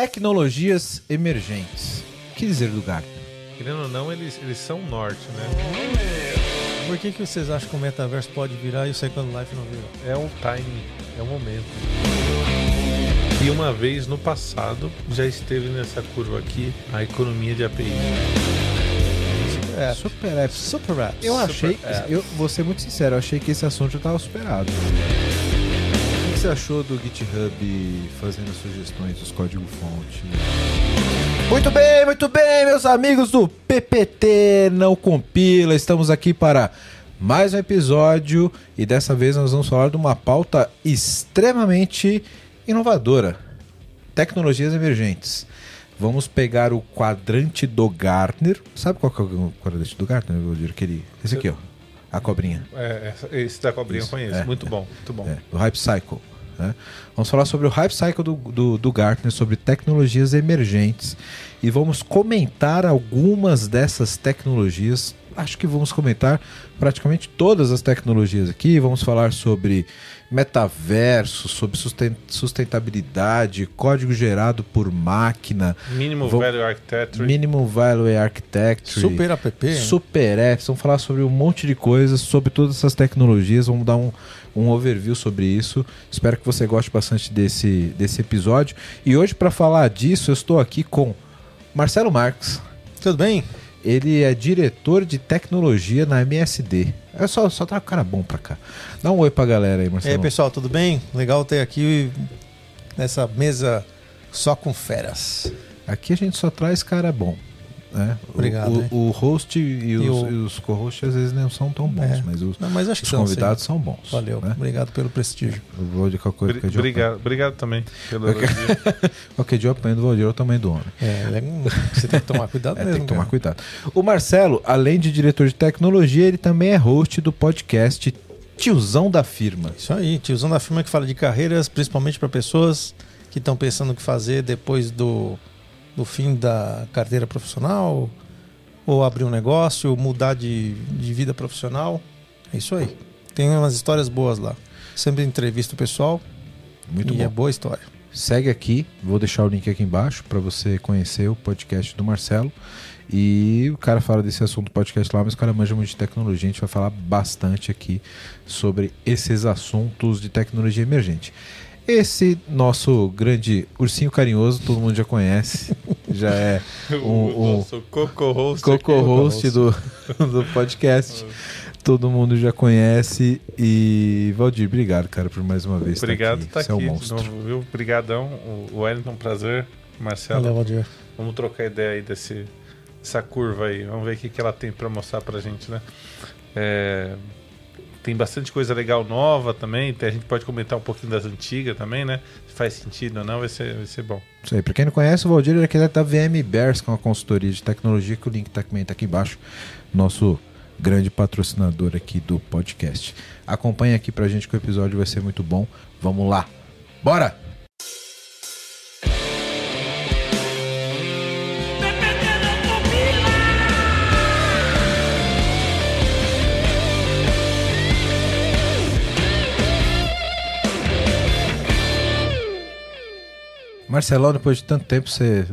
Tecnologias emergentes. O que dizer do Gartner? Querendo ou não, eles, eles são norte, né? Por que, que vocês acham que o metaverso pode virar e o Second Life não vira? É um timing, é um momento. E uma vez no passado já esteve nessa curva aqui a economia de API. É, Super apps. Super Apps. Eu achei, apps. eu vou ser muito sincero, eu achei que esse assunto já estava superado. O que você achou do GitHub fazendo sugestões dos código-fonte? Muito bem, muito bem, meus amigos do PPT Não Compila. Estamos aqui para mais um episódio e dessa vez nós vamos falar de uma pauta extremamente inovadora: tecnologias emergentes. Vamos pegar o quadrante do Gartner. Sabe qual que é o quadrante do Gartner, Valdir? Aquele, esse aqui, ó. A cobrinha. É, esse da cobrinha Isso, eu conheço. é, muito é. bom, muito bom. É, do Hype Cycle. Né? Vamos falar sobre o Hype Cycle do, do, do Gartner, sobre tecnologias emergentes. E vamos comentar algumas dessas tecnologias. Acho que vamos comentar praticamente todas as tecnologias aqui. Vamos falar sobre metaverso, sobre susten- sustentabilidade, código gerado por máquina, Mínimo Vou- Value Architecture. Minimum Value Architecture. Super App. né? Super apps, vamos falar sobre um monte de coisas, sobre todas essas tecnologias, vamos dar um, um overview sobre isso. Espero que você goste bastante desse, desse episódio. E hoje, para falar disso, eu estou aqui com Marcelo Marques. Tudo bem? Ele é diretor de tecnologia na MSD. É só, só traga o cara bom pra cá. Dá um oi pra galera aí, E aí, Marcelo. pessoal, tudo bem? Legal ter aqui nessa mesa só com feras. Aqui a gente só traz cara bom. O- Obrigado, O, hein? o host e, os, o- e os co-hosts às vezes não são tão bons, É. mas os, Não, mas acho que os são, convidados são bons. sim. Valeu. né? Obrigado pelo prestígio. Eu que eu Obrigado, obrigado também pelo. Qualquer dia eu apanho do Valdir é o tamanho do homem. É, ele é você tem que tomar cuidado É, mesmo. tem que tomar cara. cuidado. O Marcelo, além de diretor de tecnologia, ele também é host do podcast Tiozão da Firma. Isso aí, tiozão da firma que fala de carreiras, principalmente para pessoas que estão pensando o que fazer depois do, do fim da carreira profissional, ou abrir um negócio, ou mudar de, de vida profissional. É isso aí. Tem umas histórias boas lá. Sempre entrevista o pessoal Muito e bom. é boa história. Segue aqui, vou deixar o link aqui embaixo para você conhecer o podcast do Marcelo. E o cara fala desse assunto do podcast lá, mas o cara manja muito de tecnologia. A gente vai falar bastante aqui sobre esses assuntos de tecnologia emergente. Esse nosso grande ursinho carinhoso, todo mundo já conhece, já é o o- nosso Coco Host. Coco aqui. host do, do podcast. Todo mundo já conhece. E Valdir, obrigado, cara, por mais uma vez. estar Obrigado por aqui. estar Você é um aqui. de monstro. novo, viu? Obrigadão. O o Wellington, prazer. Marcelo, Valeu, Valdir. vamos trocar ideia aí desse, dessa curva aí. Vamos ver o que, que ela tem para mostrar pra gente, né? É, tem bastante coisa legal nova também. a gente pode comentar um pouquinho das antigas também, né? Se faz sentido ou não, vai ser, vai ser bom. Isso aí. Pra quem não conhece, o Valdir é aquele da VM Bears, que é uma consultoria de tecnologia, que o link tá, também tá aqui embaixo. Nosso grande patrocinador aqui do podcast. Acompanhe aqui pra gente que o episódio vai ser muito bom. Vamos lá. Bora! Marcelão, depois de tanto tempo, você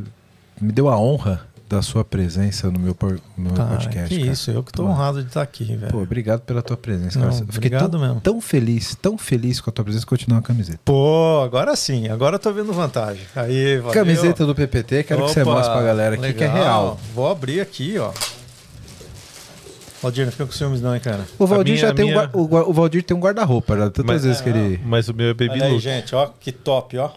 me deu a honra da sua presença no meu, por- no meu Tá, podcast. que cara. isso, eu que tô Pô. honrado de estar aqui, velho. Pô, obrigado pela tua presença, Não, cara. Fiquei obrigado tão, mesmo. tão feliz, tão feliz com a tua presença que eu te dou uma camiseta. Pô, agora sim, agora eu tô vendo vantagem. Aí, valeu. Camiseta do PPT, quero que você Opa, mostre pra galera aqui que é legal. real. Vou abrir aqui, ó. Valdir, não fica com ciúmes não, hein, cara. O Valdir minha- já tem um, minha- gua- o, o Valdir tem um guarda-roupa, já tantas Mas- vezes que ele. Mas o meu é Baby Olha aí, gente, ó, que top, ó.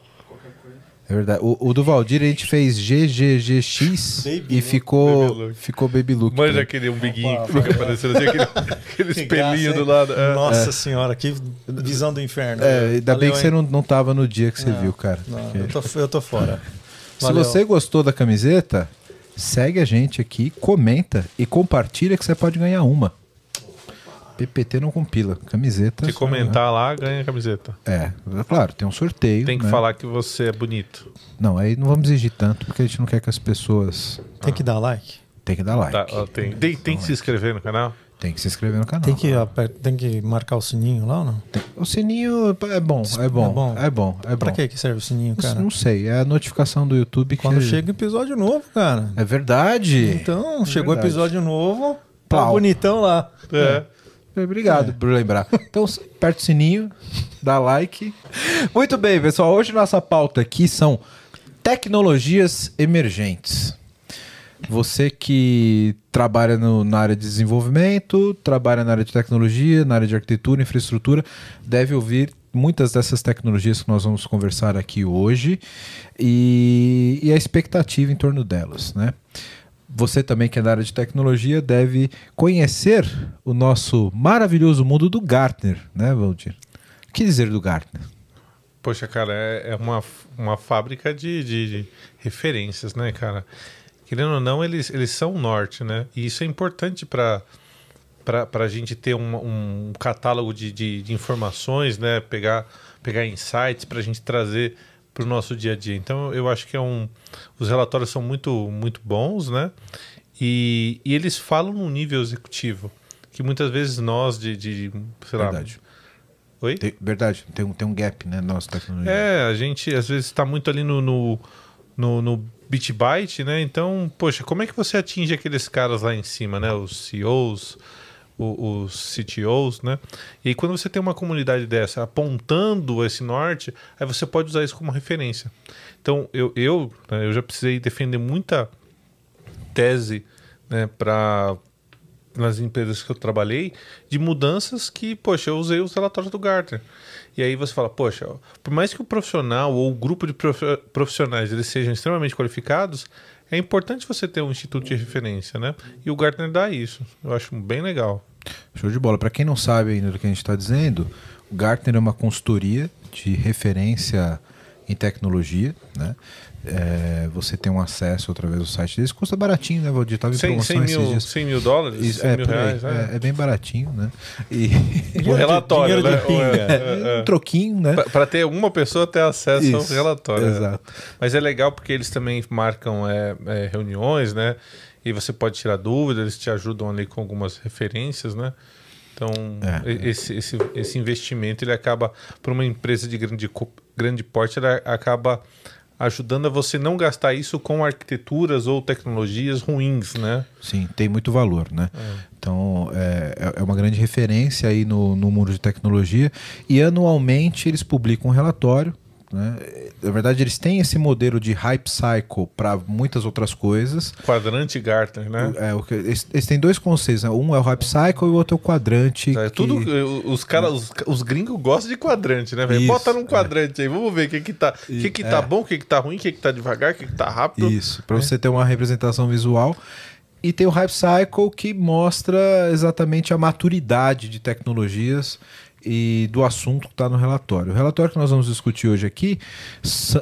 É verdade. O, o do Valdir a gente fez GGGX Baby e look, ficou baby look. ficou Baby Look. Manja também. aquele umbiguinho Opa, que fica aparecendo assim, aquele, aquele Que espelhinho do lado. é. Nossa senhora, que visão do inferno. É, ainda bem Valeu, que você hein? não, não tava no dia que você Não, viu, cara. Não, Porque- eu, tô, eu tô fora. Se Valeu. você gostou da camiseta, segue a gente aqui, comenta e compartilha que você pode ganhar uma. PPT não compila. Camiseta. Se comentar lá, ganha a camiseta. É, claro, tem um sorteio. Tem que né? falar que você é bonito. Não, aí não vamos exigir tanto, porque a gente não quer que as pessoas. Tem que dar like. Tem que dar like. Tá, ó, tem, tem, tem que se inscrever no canal. Tem que se inscrever no canal. Tem que, aper- tem que marcar o sininho lá ou não? O sininho é bom, é bom, É bom. é bom, é bom. Pra que que serve o sininho, cara? Não sei, é a notificação do YouTube que Quando chega episódio novo, cara. É verdade. Então, chegou verdade. episódio novo, tá bonitão lá. É. Obrigado por lembrar. Então, aperta o sininho, dá like. Muito bem, pessoal. Hoje nossa pauta aqui são tecnologias emergentes. Você que trabalha no- na área de desenvolvimento, trabalha na área de tecnologia, na área de arquitetura, infraestrutura, deve ouvir muitas dessas tecnologias que nós vamos conversar aqui hoje e, e a expectativa em torno delas, né? Você também que é da área de tecnologia deve conhecer o nosso maravilhoso mundo do Gartner, né, Valdir? O que dizer do Gartner? Poxa, cara, é, é uma, uma fábrica de, de- de referências, né, cara? Querendo ou não, eles, eles são o norte, né? E isso é importante para a gente ter um, um catálogo de, de, de informações, né? Pegar, pegar insights para a gente trazer para o nosso dia a dia. Então, eu acho que é um, os relatórios são muito, muito bons, né? E, e eles falam num nível executivo que muitas vezes nós de, de sei lá, Verdade. Oi? Tem- verdade, tem um, tem um gap, né, nossa tecnologia. É, a gente às vezes está muito ali no, no, no, no bit byte, né? Então, poxa, como é que você atinge aqueles caras lá em cima, né? Os CEOs, os CTOs, né? E quando você tem uma comunidade dessa apontando esse norte, aí você pode usar isso como referência. Então, eu, eu, né, eu já precisei defender muita tese né, para nas empresas que eu trabalhei de mudanças que, poxa, eu usei os relatórios do Gartner. E aí você fala, poxa, por mais que o profissional ou o grupo de prof- profissionais eles sejam extremamente qualificados, é importante você ter um instituto de referência, né? E o Gartner dá isso. Eu acho bem legal. Show de bola. Para quem não sabe ainda do que a gente está dizendo, o Gartner é uma consultoria de referência em tecnologia, né? É, você tem um acesso através do site deles. Custa baratinho, né, Valdir? Tava em 100, promoção 100 esses mil, dias. 100 mil dólares, Isso, 100 é, mil por aí. reais, né? é, é bem baratinho, né? E O relatório, né? É, é, um troquinho, né? Para ter uma pessoa ter acesso ao Isso, relatório. né? exato. Mas é legal porque eles também marcam é, é, reuniões, né? E você pode tirar dúvidas, eles te ajudam ali com algumas referências, né? Então, É, e- Esse, esse, esse investimento, ele acaba, para uma empresa de grande, grande porte, ele a- acaba ajudando a você não gastar isso com arquiteturas ou tecnologias ruins, né? Sim, tem muito valor, né? Então, é, é- é uma grande referência aí no, no mundo de tecnologia. E anualmente eles publicam um relatório. Né? Na verdade, eles têm esse modelo de hype cycle para muitas outras coisas. Quadrante Gartner, né? É, o que- eles, eles têm dois conceitos, né? um é o hype cycle e o outro é o quadrante. É, que- tudo, os caras, os, os gringos gostam de quadrante, né, velho? Bota num é. quadrante aí, vamos ver o que que tá, o que que tá é. bom, o que que tá ruim, o que que tá devagar, o que que tá rápido. Isso, para você ter uma representação visual. E tem o Hype Cycle que mostra exatamente a maturidade de tecnologias e do assunto que está no relatório. O relatório que nós vamos discutir hoje aqui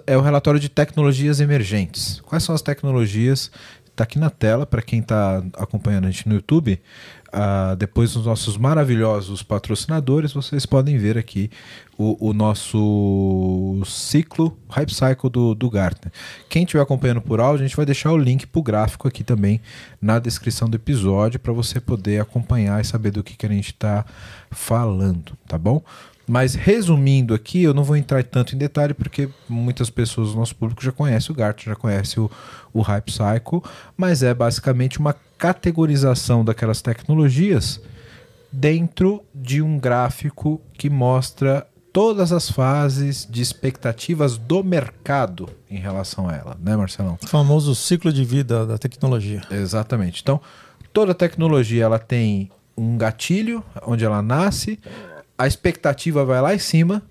é o relatório de tecnologias emergentes. Quais são as tecnologias? Está aqui na tela para quem está acompanhando a gente no YouTube. Ah, depois dos nossos maravilhosos patrocinadores, vocês podem ver aqui o, o nosso ciclo, Hype Cycle do, do Gartner. Quem estiver acompanhando por áudio, a gente vai deixar o link para o gráfico aqui também na descrição do episódio para você poder acompanhar e saber do que, que a gente está falando, tá bom? Mas resumindo aqui, eu não vou entrar tanto em detalhe porque muitas pessoas do nosso público já conhecem o Gartner, já conhecem o, o Hype Cycle, mas é basicamente uma categorização daquelas tecnologias dentro de um gráfico que mostra todas as fases de expectativas do mercado em relação a ela, né, Marcelão? O famoso ciclo de vida da tecnologia. Exatamente. Então, toda tecnologia ela tem um gatilho onde ela nasce, a expectativa vai lá em cima,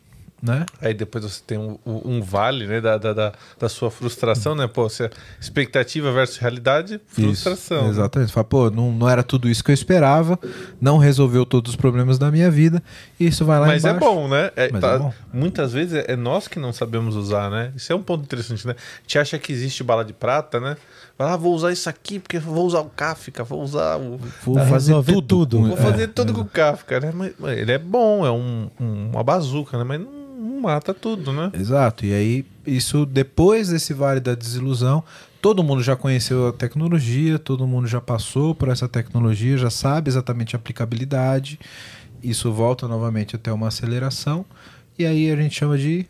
né? Aí depois você tem um, um vale, né, da, da, da, sua frustração, né? Pô, você, expectativa versus realidade, frustração. Isso, né? exatamente. Você Fala, pô, não, não era tudo isso que eu esperava, não resolveu todos os problemas da minha vida, e isso vai lá Mas é embaixo. bom, né? É, Mas tá- é bom. Muitas vezes é, é nós que não sabemos usar, né? Isso é um ponto interessante, né? A gente acha que existe bala de prata, né? Vai lá, vou usar isso aqui porque vou usar o Kafka, vou usar o. Vou Vai fazer tudo. tudo. Vou é, fazer tudo com o Kafka, né? Mas, ele é bom, é um, um- uma bazuca, né? Mas não mata tudo, né? Exato, e aí isso depois desse vale da desilusão, todo mundo já conheceu a tecnologia, todo mundo já passou por essa tecnologia, já sabe exatamente a aplicabilidade. Isso volta novamente até uma aceleração e aí a gente chama de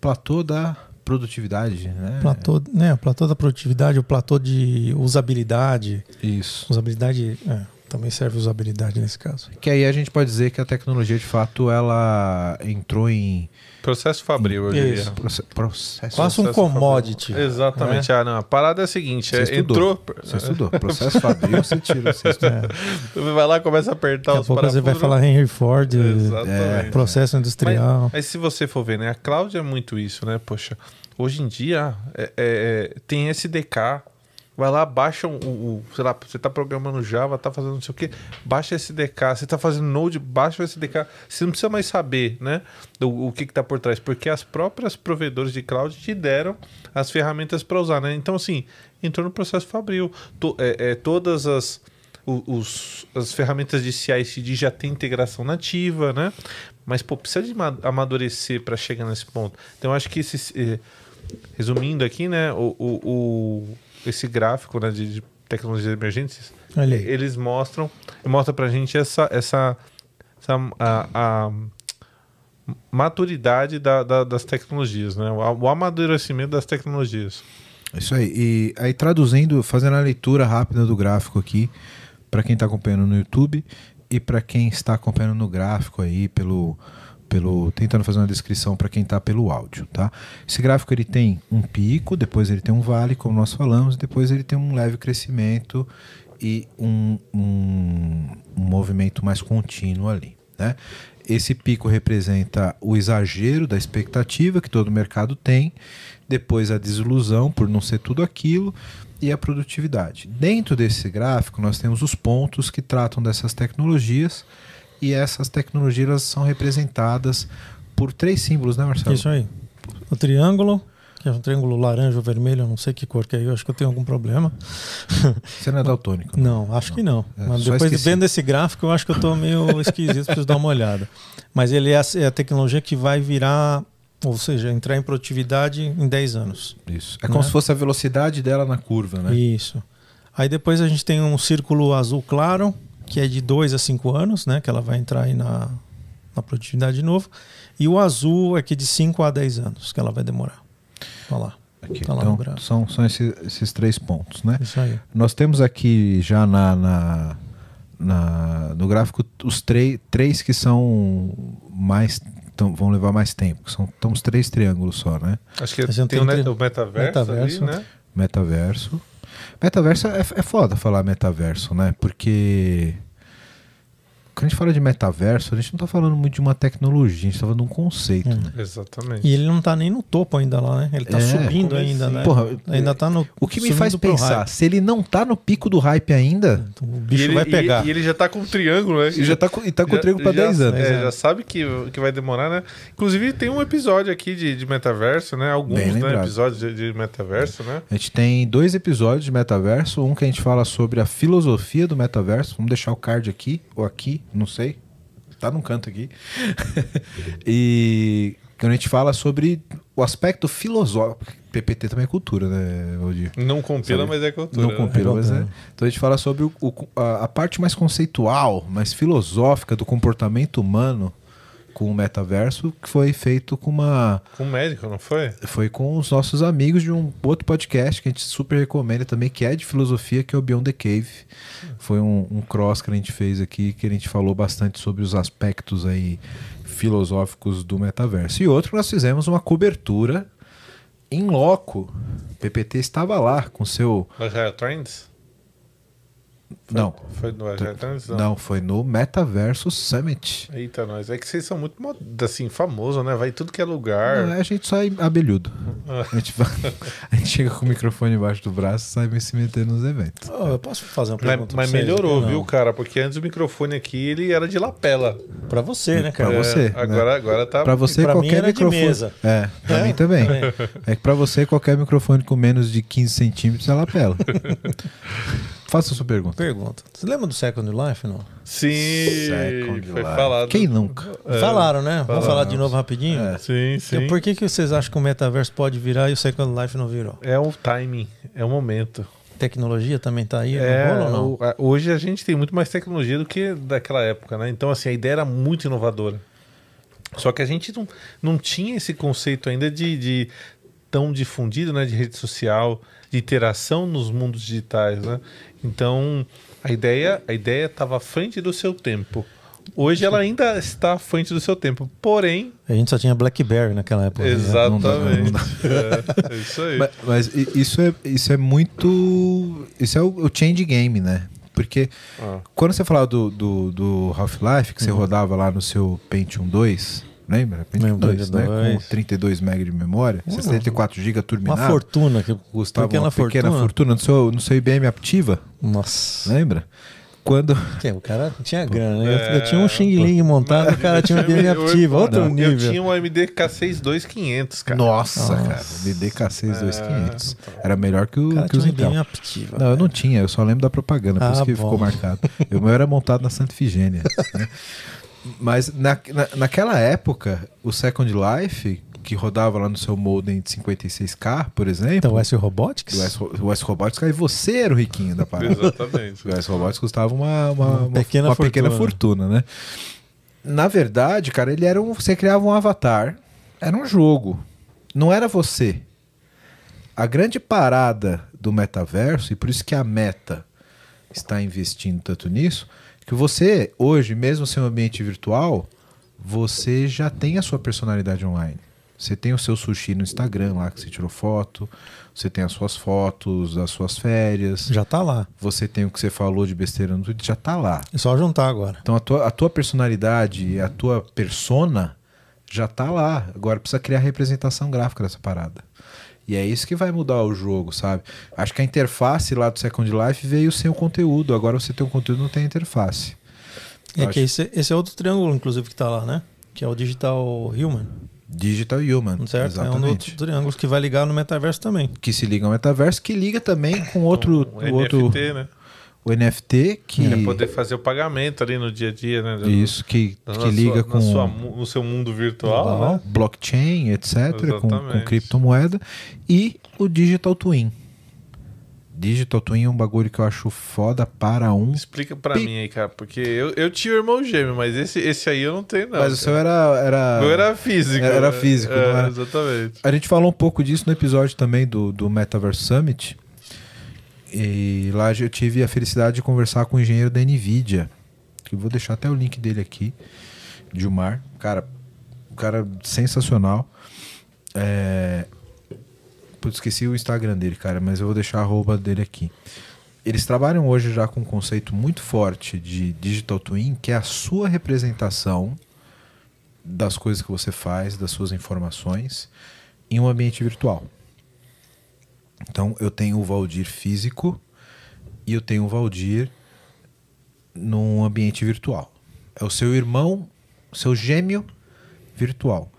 platô da produtividade, né? Platô, né, o platô da produtividade, o platô de usabilidade. Isso. Usabilidade, é, também serve usabilidade nesse caso. Que aí a gente pode dizer que a tecnologia de fato ela entrou em Processo fabril, eu diria. Isso. proce- processo. Quase um Processo commodity. fabril. Exatamente. Ah, não. A parada é a seguinte: Você é, estudou. entrou. Você estudou. Processo fabril, você tira. Você. É. Vai lá, começa a apertar Daqui os pouco você vai falar Henry Ford, Exatamente. processo industrial. Mas se você for ver, né? A cloud é muito isso, né? Poxa, hoje em dia é- é- é, tem SDK. Vai lá, baixa o, o- Sei lá, você tá programando Java, tá fazendo não sei o que, baixa SDK. Você tá fazendo Node, baixa o SDK. Você não precisa mais saber, né? O, que, que tá por trás, porque as próprias provedores de cloud te deram as ferramentas para usar, né? Então, assim, entrou no processo fabril. To- é- é, todas as os, as ferramentas de CI/CD já tem integração nativa, né? Mas pô, precisa de ma- amadurecer para chegar nesse ponto. Então acho que esse, eh, resumindo aqui, né, o, o- o- esse gráfico né, de, de tecnologias emergentes, eles mostram, mostra pra gente essa essa, essa a, a maturidade da- da- das tecnologias, né? O, o amadurecimento das tecnologias. Isso aí. E aí traduzindo, fazendo a leitura rápida do gráfico aqui, para quem está acompanhando no YouTube e para quem está acompanhando no gráfico aí pelo pelo tentando fazer uma descrição para quem está pelo áudio, tá? Esse gráfico ele tem um pico, depois ele tem um vale, como nós falamos, depois ele tem um leve crescimento e um, um, um movimento mais contínuo ali, né? Esse pico representa o exagero da expectativa que todo mercado tem, depois a desilusão por não ser tudo aquilo e a produtividade. Dentro desse gráfico, nós temos os pontos que tratam dessas tecnologias e essas tecnologias são representadas por três símbolos, né, Marcelo? Isso aí. O triângulo, que é um triângulo laranja ou vermelho, não sei que cor que é, eu acho que eu tenho algum problema. Você não é daltônico. né? Não, acho que não. É, Mas depois esqueci. vendo esse gráfico, eu acho que eu tô meio esquisito, preciso dar uma olhada. Mas ele é a, é a tecnologia que vai virar, ou seja, entrar em produtividade em 10 anos. Isso. É como Né? se fosse a velocidade dela na curva, né? Isso. Aí depois a gente tem um círculo azul claro, que é de 2 a 5 anos, né? Que ela vai entrar aí na, na produtividade de novo. E o azul é que de 5 a 10 anos que ela vai demorar. Olha lá. Aqui. Tá Então, são, são esses, esses três pontos, né? Isso aí. Nós temos aqui já na, na, na- no gráfico os três três que são mais tão- vão levar mais tempo. que São estão os três triângulos só, né? Acho que A gente tem, tem o, tri- o metaverso, metaverso. ali, né? Metaverso. Metaverso é, é foda falar metaverso, né? Porque quando a gente fala de metaverso, a gente não tá falando muito de uma tecnologia, a gente tá falando de um conceito, É. né? Exatamente. E ele não tá nem no topo ainda lá, né? Ele tá É. subindo ainda, né? Porra, ainda tá no. O que me faz pensar, hype. se ele não tá no pico do hype ainda, Então, o bicho ele, vai pegar. E, e ele já tá com um triângulo, né? e já tá com, e tá com Já- o trigo pra já- 10 anos. É, É. já sabe que, que vai demorar, né? Inclusive tem um episódio aqui de, de metaverso, né? Alguns né, episódios de, de metaverso, né? A gente tem dois episódios de metaverso, um que a gente fala sobre a filosofia do metaverso, vamos deixar o card aqui, ou aqui, não sei, tá num canto aqui. e quando a gente fala sobre o aspecto filosófico, PPT também é cultura, né, Valdir? Não compila, Sabe? mas é cultura. Não compila, É mas é. Então a gente fala sobre o- o- a, a parte mais conceitual, mais filosófica do comportamento humano com o metaverso, que foi feito com uma Com um médico, não foi? foi com os nossos amigos de um outro podcast que a gente super recomenda também, que é de filosofia, que é o Beyond the Cave. Foi um, um cross que a gente fez aqui, que a gente falou bastante sobre os aspectos aí filosóficos do metaverso. E outro, nós fizemos uma cobertura em loco. O PPT estava lá com seu... Agile Trends? Foi- Não, Foi no Agile Trends? não, foi no Metaverso Summit. Eita, nós. É que vocês são muito assim, famoso, né? Vai em tudo que é lugar. Não, a gente sai abelhudo. Ah. A gente, vai- a gente chega com o microfone embaixo do braço e sai se meter nos eventos. Ô, eu posso fazer uma Mas, pergunta? mas pra vocês melhorou, viu, cara? Porque antes o microfone aqui ele era de lapela. Pra você, né, Pra cara? você, É, né? agora, agora tá. Pra você, Pra mim qualquer era de microfone. mesa. É, pra É? mim também. Também. É que pra você, qualquer microfone com menos de 15 centímetros é lapela. faça a sua pergunta. Pergunta. Você lembra do Second Life, não? Sim, Second foi Life. falado. Quem nunca? É, Falaram, né? Vamos falaram. falar de novo rapidinho? É. Sim, sim. Então, por que, que vocês acham que o metaverso pode virar e o Second Life não virou? É o timing, é o momento. Tecnologia também tá aí? É, ou não? hoje a gente tem muito mais tecnologia do que daquela época, né? Então, assim, a ideia era muito inovadora. Só que a gente não, não tinha esse conceito ainda de, de tão difundido, né? De rede social, de interação nos mundos digitais, né? Então, a ideia a ideia estava à frente do seu tempo. Hoje ela ainda está à frente do seu tempo, porém, A gente só tinha BlackBerry naquela época. né? exatamente. não dá, É, é isso aí. Mas, mas isso, é, isso é muito. Isso é o, o change game, né? Porque Ah. quando você falava do, do, do Half-Life, que você rodava lá no seu Pentium 2, lembra? Lembro, 2, né? 2. Com 32 MB de memória, 64 GB Uma turbinado. fortuna. Que, Custava pequena uma pequena fortuna. fortuna, no, seu, no seu IBM Aptiva, Nossa. lembra? Quando. Que, o cara tinha grana, né? Eu- É, Eu, tinha um Xing Ling montado, o cara tinha um IBM Aptiva, outro não, nível. Eu tinha um AMD K6 2500, cara. Nossa, Nossa. cara, DDK6 2500. então. Era melhor que, o, O cara que tinha os um Intel. IBM Aptiva. Não, eu não tinha, eu só lembro da propaganda, por Ah, isso que bom. ficou marcado. o meu era montado na Santa Ifigênia. né? Mas na, na- naquela época, o Second Life, que rodava lá no seu modem de 56K, por exemplo, Então, o S Robotics? o S, o S Robotics, aí você era o riquinho da parada. Exatamente. O S Robotics custava uma, uma, Uma pequena uma pequena fortuna. fortuna, né? Na verdade, cara, ele era um. Você criava um avatar, era um jogo. Não era você. A grande parada do metaverso, e por isso que a meta está investindo tanto nisso, que você, hoje, mesmo sem um ambiente virtual, você já tem a sua personalidade online. Você tem o seu sushi no Instagram lá que você tirou foto, você tem as suas fotos, as suas férias, Já tá lá. você tem o que você falou de besteira no Twitter, já tá lá. É só juntar agora. Então a tua, a tua personalidade, a tua persona já tá lá. Agora precisa criar representação gráfica dessa parada. E é isso que vai mudar o jogo, sabe? Acho que a interface lá do Second Life veio sem o conteúdo. Agora você tem o conteúdo não tem a interface. É Eu que acho- esse, esse é outro triângulo, inclusive, que tá lá, né? Que é o Digital Human, Digital Human. certo? É um Exatamente. outro triângulo que vai ligar no metaverso também. Que se liga ao metaverso, que liga também com outro, Um o outro NFT, né? O NFT, que. Pra poder fazer o pagamento ali no dia a dia, né? Isso, que, que sua- liga na com. sua no seu mundo virtual, Global. né? blockchain, etc., com, com criptomoeda, e o Digital Twin. Digital Twin é um bagulho que eu acho foda para um. Explica Pi- mim aí, cara, porque eu, eu tinha o irmão gêmeo, mas esse, esse aí eu não tenho, não. Mas o seu era. era... O meu era físico. Era né? físico, É, não era? Exatamente. A gente falou um pouco disso no episódio também do, do Metaverse Summit. E lá eu tive a felicidade de conversar com o engenheiro da NVIDIA. Que eu vou deixar até o link dele aqui. Gilmar. Cara, um cara sensacional. É... Putz, esqueci o Instagram dele, cara, mas eu vou deixar a arroba dele aqui. Eles trabalham hoje já com um conceito muito forte de Digital Twin, que é a sua representação das coisas que você faz, das suas informações, em um ambiente virtual. Então, eu tenho o Valdir físico e eu tenho o Valdir num ambiente virtual. É o seu irmão, seu gêmeo virtual.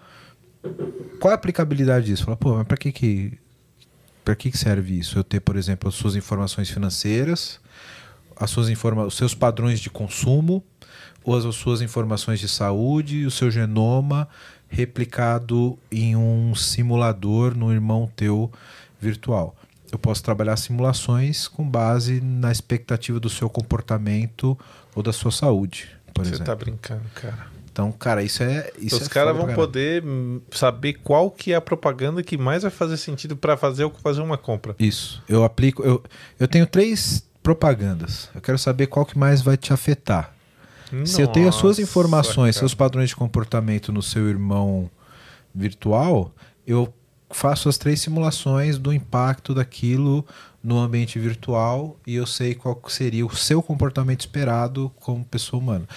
Qual é a aplicabilidade disso? Fala, pô, mas para que que para que que serve isso? Eu ter, por exemplo, as suas informações financeiras, as suas informa os seus padrões de consumo, ou as suas informações de saúde o seu genoma replicado em um simulador no irmão teu virtual. Eu posso trabalhar simulações com base na expectativa do seu comportamento ou da sua saúde, por Você exemplo. tá brincando, cara. Então, cara, isso é isso Os é caras vão poder hum, saber qual que é a propaganda que mais vai fazer sentido pra fazer ou fazer uma compra. Isso. Eu aplico. Eu, eu tenho três propagandas. Eu quero saber qual que mais vai te afetar. Se eu tenho as suas Nossa, informações, cara. seus padrões de comportamento no seu irmão virtual, eu faço as três simulações do impacto daquilo no ambiente virtual e eu sei qual seria o seu comportamento esperado como pessoa humana.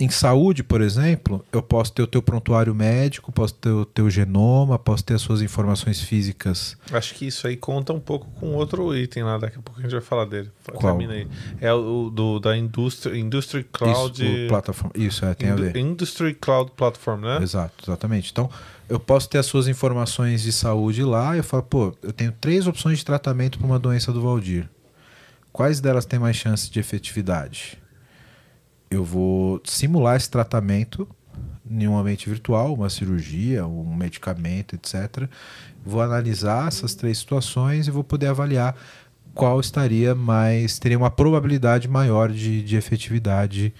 Em saúde, por exemplo, eu posso ter o teu prontuário médico, posso ter o teu genoma, posso ter as suas informações físicas. Acho que isso aí conta um pouco com outro item lá, daqui a pouco a gente vai falar dele. Qual? Termina aí. É o do, da Industry, Industry Cloud. Isso, plataforma. Isso, é, tem a Indu- ver. Industry Cloud Platform, né? Exato, exatamente. Então, eu posso ter as suas informações de saúde lá, eu falo, pô, eu tenho três opções de tratamento para uma doença do Valdir. quais delas têm mais chance de efetividade? Eu vou simular esse tratamento em um ambiente virtual, uma cirurgia, um medicamento, etc. Vou analisar essas três situações e vou poder avaliar qual estaria mais teria uma probabilidade maior de, de efetividade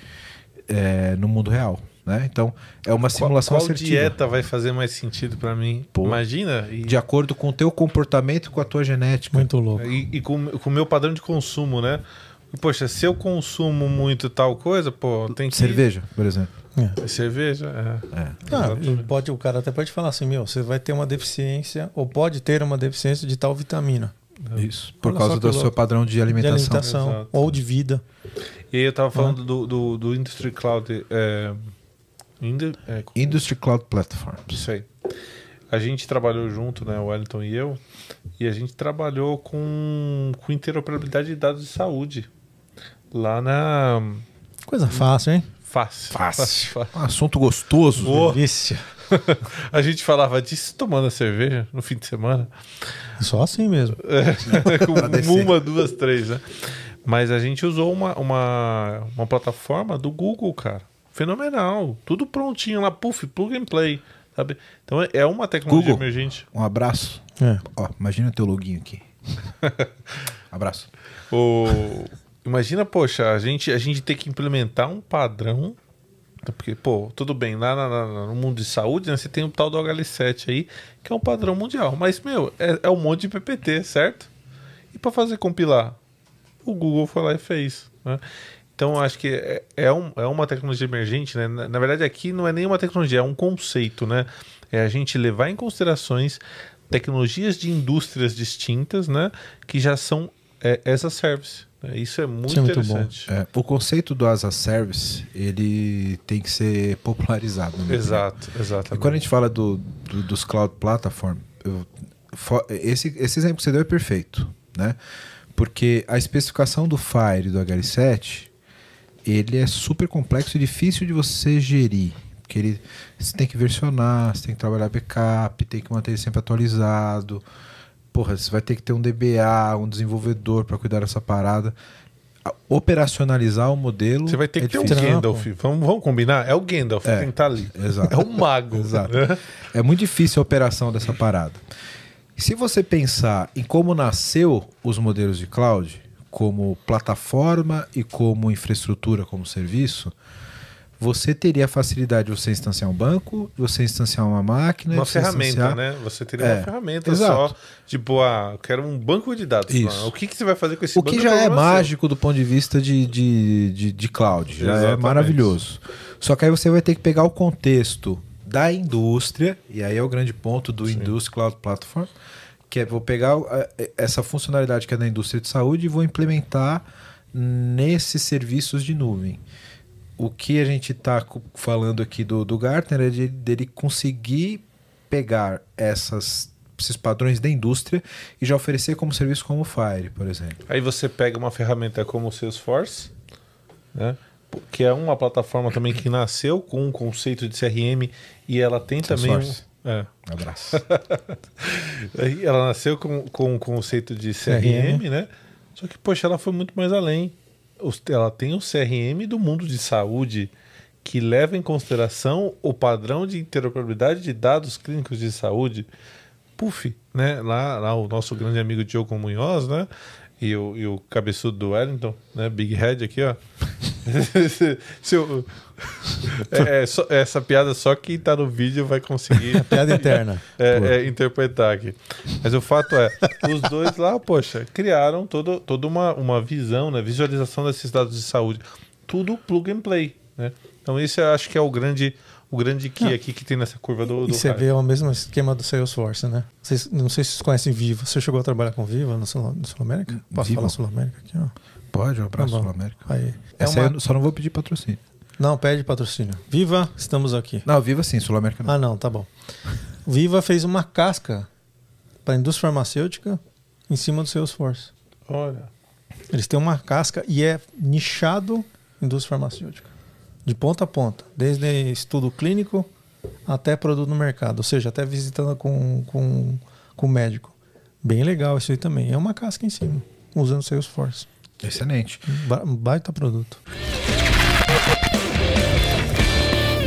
é, no mundo real. Né? Então é uma simulação qual, qual assertiva. dieta vai fazer mais sentido para mim? Pô. Imagina. E, De acordo com o teu comportamento e com a tua genética. Muito louco. e, e com, com o meu padrão de consumo, né? Poxa, se eu consumo muito tal coisa, pô, tem que. Cerveja, por exemplo. É. Cerveja, é. É. Ah, e pode, o cara até pode falar assim, meu, você vai ter uma deficiência, ou pode ter uma deficiência de tal vitamina. Isso. Por Olha causa do seu padrão de De alimentação. alimentação, Exato. ou de vida. E aí eu tava falando do, do, do Industry Cloud. É, Indo- é, Industry Cloud Platforms. Isso aí. A gente trabalhou junto, né, o Wellington e eu, e a gente trabalhou com, com interoperabilidade de dados de saúde. Lá na Coisa fácil, hein? Fácil. Fácil. Um assunto gostoso. Boa. Delícia. A gente falava disso tomando a cerveja no fim de semana. Só assim mesmo. com descer. uma, duas, três, né? Mas a gente usou uma, uma, uma plataforma do Google, cara. Fenomenal. Tudo prontinho lá, puff, plug and play. Sabe? Então é- uma tecnologia Google. emergente. Um abraço. É. Ó, imagina teu loginho aqui. abraço. O... Imagina, poxa, a gente, a gente ter que implementar um padrão. Porque, pô, tudo bem, lá na- na- no mundo de saúde, né, você tem o tal do HL7 aí, que é um padrão mundial. Mas, meu, é, é um monte de PPT, certo? E para fazer compilar? O Google foi lá e fez. né? Então, acho que é, é, um- é uma tecnologia emergente, né? Na, na verdade, aqui não é nenhuma tecnologia, é um conceito, né? É a gente levar em considerações tecnologias de indústrias distintas, né? Que já são é, as a service. né? Isso é muito Isso é muito bom. interessante. É, o conceito do as a service, ele tem que ser popularizado. opinião. Exato, exatamente. E quando a gente fala do, do- dos cloud platform, eu- esse, esse exemplo que você deu é perfeito, né? Porque a especificação do Fire e do HL7, ele é super complexo e difícil de você gerir. Porque ele, você tem que versionar, você tem que trabalhar backup, tem que manter ele sempre atualizado. Porra, você vai ter que ter um DBA, um desenvolvedor para cuidar dessa parada. Operacionalizar o modelo. Você vai ter que é ter um. Gandalf. Vamos, vamos combinar? É o Gandalf É, que tem que estar ali. exato. É um mago. Exato. né? É muito difícil a operação dessa parada. Se você pensar em como nasceu os modelos de cloud, como plataforma e como infraestrutura, como serviço, você teria a facilidade de você instanciar um banco, você instanciar uma máquina, Uma ferramenta, instanciar- né? Você teria É, uma ferramenta exato. só. Tipo, ah, eu quero um banco de dados. Isso. O que, que você vai fazer com esse O banco? que já é seu. mágico do ponto de vista de, de, de, de cloud, já é Exatamente. maravilhoso. Só que aí você vai ter que pegar o contexto da indústria, e aí é o grande ponto do Industry Cloud Platform, que é vou pegar essa funcionalidade que é da indústria de saúde e vou implementar nesses serviços de nuvem. O que a gente está falando aqui do, do Gartner é de- dele conseguir pegar essas, esses padrões da indústria e já oferecer como serviço como o Fire, por exemplo. Aí você pega uma ferramenta como o Salesforce, né? Que é uma plataforma também que nasceu com um conceito de CRM e ela tem também um. É, Um abraço. Ela nasceu com, com o conceito de CRM, CRM. né? Só que, poxa, ela foi muito mais além. Ela tem o CRM do mundo de saúde que leva em consideração o padrão de interoperabilidade de dados clínicos de saúde. Puf, né? Lá, lá o nosso grande amigo Diogo Munhoz, né? E o, e o cabeçudo do Wellington, né? Big Head aqui, ó. Se eu- é, é só- essa piada só quem tá no vídeo vai conseguir Piada interna. é, é, interpretar aqui. Mas o fato é, os dois lá, poxa, criaram todo, toda uma, uma visão, né? Visualização desses dados de saúde. Tudo plug and play, né? Então esse eu acho que é o grande, o grande key aqui que tem nessa curva do, do E você vê o mesmo esquema do Salesforce, né? Vocês, não sei se vocês conhecem Viva. Você chegou a trabalhar com Viva no Sul, no Sul América? Posso Viva? falar Sul América aqui, ó? Pode, um abraço, Tá. Sul América. Aí. É Essa aí uma- eu só não vou pedir patrocínio. Não, pede patrocínio. Viva, estamos aqui. Não, viva sim, Sul América não. Ah, não, tá bom. Viva fez uma casca para a indústria farmacêutica em cima do Salesforce. Olha, Eles têm uma casca e é nichado indústria farmacêutica. De ponta a ponta. Desde estudo clínico até produto no mercado. Ou seja, até visitando com, com, com médico. Bem legal isso aí também. É uma casca em cima, usando Salesforce. Excelente. Ba- Baita produto.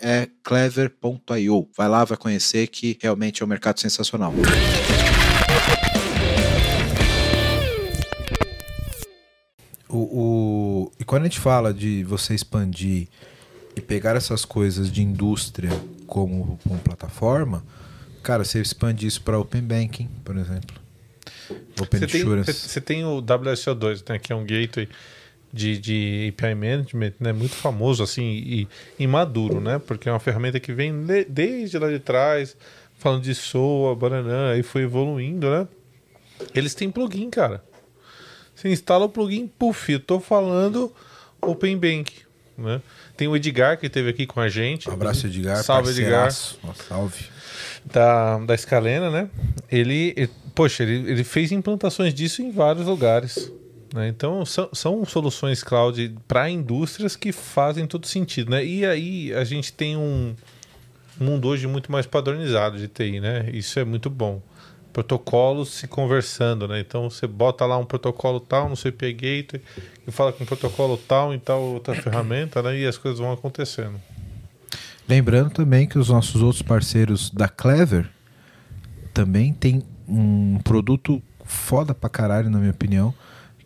é clever.io. Vai lá, vai conhecer que realmente é um mercado sensacional. O, o- E quando a gente fala de você expandir e pegar essas coisas de indústria como, como plataforma, cara, você expande isso para Open Banking, por exemplo. Open Você tem, Insurance. você- você tem o WSO2, né, que é um gateway de, de API Management, né, muito famoso assim e, e maduro, né, porque é uma ferramenta que vem de- desde lá de trás, falando de SOA, Bananã, aí foi evoluindo, né. Eles têm plugin, cara. Você instala o plugin, puf, eu tô falando Open Bank, né. Tem o Edgar que esteve aqui com a gente. Um abraço, Edgar. Salve, Edgar salve. da, da Scalena, né? Ele, ele- poxa, ele, ele fez implantações disso em vários lugares. Né? Então, são, são soluções cloud para indústrias que fazem todo sentido, né? E aí a gente tem um mundo hoje muito mais padronizado de TI, né? Isso é muito bom. Protocolos se conversando, né? Então você bota lá um protocolo tal no seu API Gateway e fala com um protocolo tal em tal outra ferramenta, né? E as coisas vão acontecendo. Lembrando também que os nossos outros parceiros da Clever também tem um produto foda pra caralho, na minha opinião,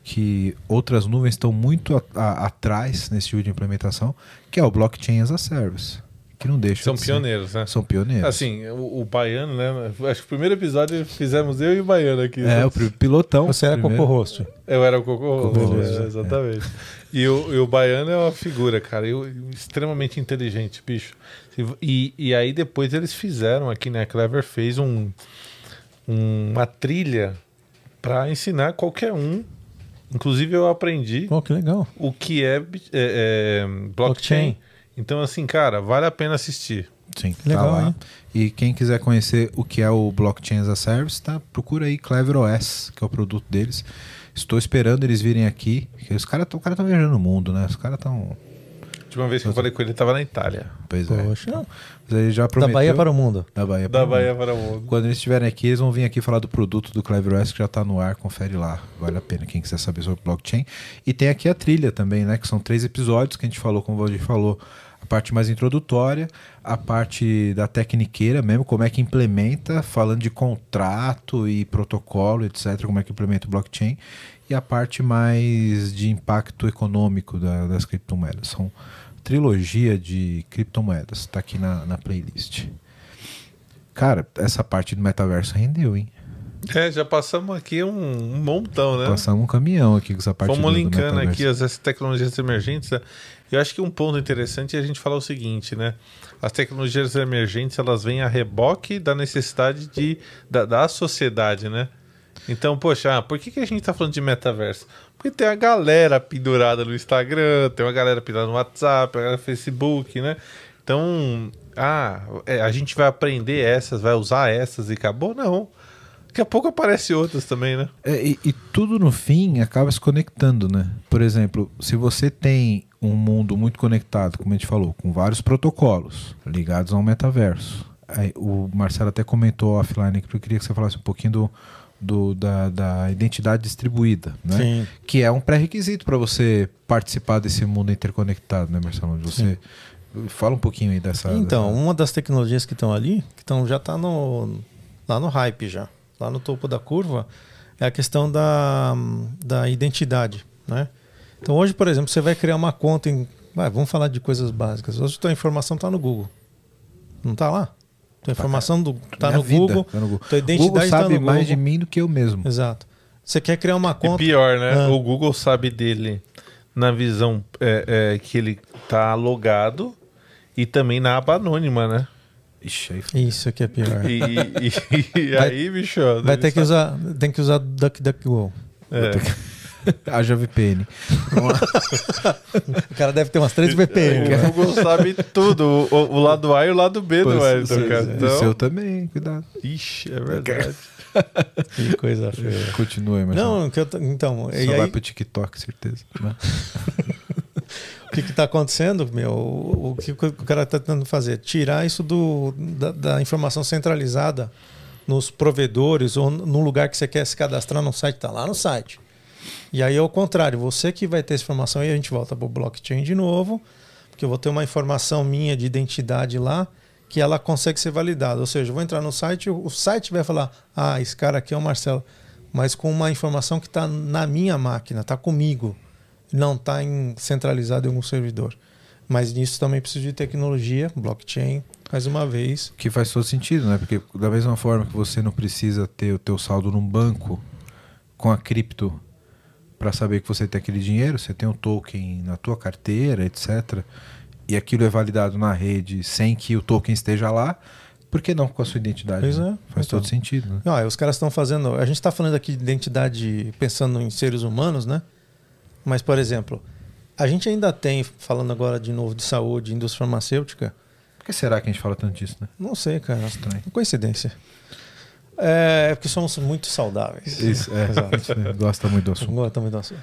que outras nuvens estão muito a- a- atrás nesse tipo de implementação, que é o Blockchain as a Service. Que não deixa São de ser- pioneiros, né? São pioneiros. Assim, o, o Baiano, né? Acho que o primeiro episódio fizemos eu e o Baiano aqui. é, né? o pilotão. Você era primeiro. co-host. Eu era o Cocô. Beleza, é, exatamente. E, o, e o Baiano é uma figura, cara, eu, extremamente inteligente, bicho. E, e aí depois eles fizeram aqui, né? A Clever fez um, um- uma trilha para ensinar qualquer um. Inclusive eu aprendi Pô, que legal. o que é, é, é, blockchain. Blockchain. Então, assim, cara, vale a pena assistir. Sim, Legal, tá lá. hein? E quem quiser conhecer o que é o Blockchain as a Service, tá? procura aí Clever OS, que é o produto deles. Estou esperando eles virem aqui. porque Os caras estão cara tão viajando no mundo, né? Os caras estão. A última vez que eu falei com ele, ele tava na Itália. Pois é. Poxa. Então, mas ele já Da prometeu. Bahia para o mundo. Da Bahia para Da o Bahia mundo. para o mundo. Quando eles estiverem aqui, eles vão vir aqui falar do produto do Clever OS que já está no ar. Confere lá. Vale a pena quem quiser saber sobre blockchain. E tem aqui a trilha também, né? Que são três episódios que a gente falou, como o Valdir falou. A parte mais introdutória, a parte da tecniqueira mesmo, como é que implementa, falando de contrato e protocolo, etc., como é que implementa o blockchain, e a parte mais de impacto econômico da- das criptomoedas. São trilogia de criptomoedas, está aqui na, na playlist. Cara, essa parte do metaverso rendeu, hein? É, já passamos aqui um, um montão, né? Passamos um caminhão aqui com essa parte Fomos do, do linkando aqui as, as tecnologias emergentes. né? Eu acho que um ponto interessante é a gente falar o seguinte, né? As tecnologias emergentes, elas vêm a reboque da necessidade de, da, da sociedade, né? Então, poxa, ah, por que, que a gente tá falando de metaverso? Porque tem a galera pendurada no Instagram, tem uma galera pendurada no WhatsApp, no Facebook, né? Então, ah, é, a gente vai aprender essas, vai usar essas e acabou? Não. Daqui a pouco aparece outras também, né? É, e, e tudo no fim acaba se conectando, né? Por exemplo, se você tem um mundo muito conectado, como a gente falou, com vários protocolos ligados ao metaverso. Aí, o Marcelo até comentou offline que eu queria que você falasse um pouquinho do, do- da, da identidade distribuída, né? Sim. Que é um pré-requisito para você participar desse mundo interconectado, né, Marcelo? Onde Você fala um pouquinho aí dessa. Então, dessa- uma das tecnologias que estão ali, que estão já está no, lá no hype já, lá no topo da curva, é a questão da, da identidade, né? Então hoje, por exemplo, você vai criar uma conta em, vai, vamos falar de coisas básicas. Hoje tua informação está no Google, não está lá? Tua informação do, tá Minha no vida Google, tá no Google. tua O identidade Google está sabe no mais de Google. mim do que eu mesmo. Exato. Você quer criar uma E conta? pior, né? Ah. O Google sabe dele na visão é, é, que ele tá logado e também na aba anônima, né? Ixi, aí Isso que é pior. E, e- e Vai- aí, bicho. Vai ter que usar, tem que usar DuckDuckGo. É. haja VPN. O cara deve ter umas três VPN. O. Google sabe tudo, o, o lado A e o lado B do Wellington, Sim, cara. sim. Então, O seu também, cuidado. Ixi, é verdade. Que coisa feia. Continua aí, mas Não, que eu então, só e vai aí, pro TikTok, certeza. né? o que está acontecendo, meu? O, o que o cara está tentando fazer? Tirar isso do, da, da informação centralizada nos provedores ou no lugar que você quer se cadastrar no site, está lá no site. E aí, ao contrário, você que vai ter essa informação, aí a gente volta para o blockchain de novo, porque eu vou ter uma informação minha de identidade lá que ela consegue ser validada. Ou seja, eu vou entrar no site, o site vai falar: ah, esse cara aqui é o Marcelo, mas com uma informação que está na minha máquina, está comigo, não está centralizado em algum servidor. Mas nisso também preciso de tecnologia, blockchain, mais uma vez. Que faz todo sentido, né? Porque da mesma forma que você não precisa ter o teu saldo num banco com a cripto para saber que você tem aquele dinheiro, você tem um token na tua carteira, etc. E aquilo é validado na rede sem que o token esteja lá, por que não com a sua identidade? Pois né? é, Faz então. todo sentido, né? Ah, os caras estão fazendo. A gente está falando aqui de identidade pensando em seres humanos, né? Mas, por exemplo, a gente ainda tem, falando agora de novo de saúde, indústria farmacêutica, Por que será que a gente fala tanto disso, né? não sei, cara. Estranho. Coincidência. É, é porque somos muito saudáveis. Isso, é. Você gosta muito do assunto. Não gosto muito do assunto.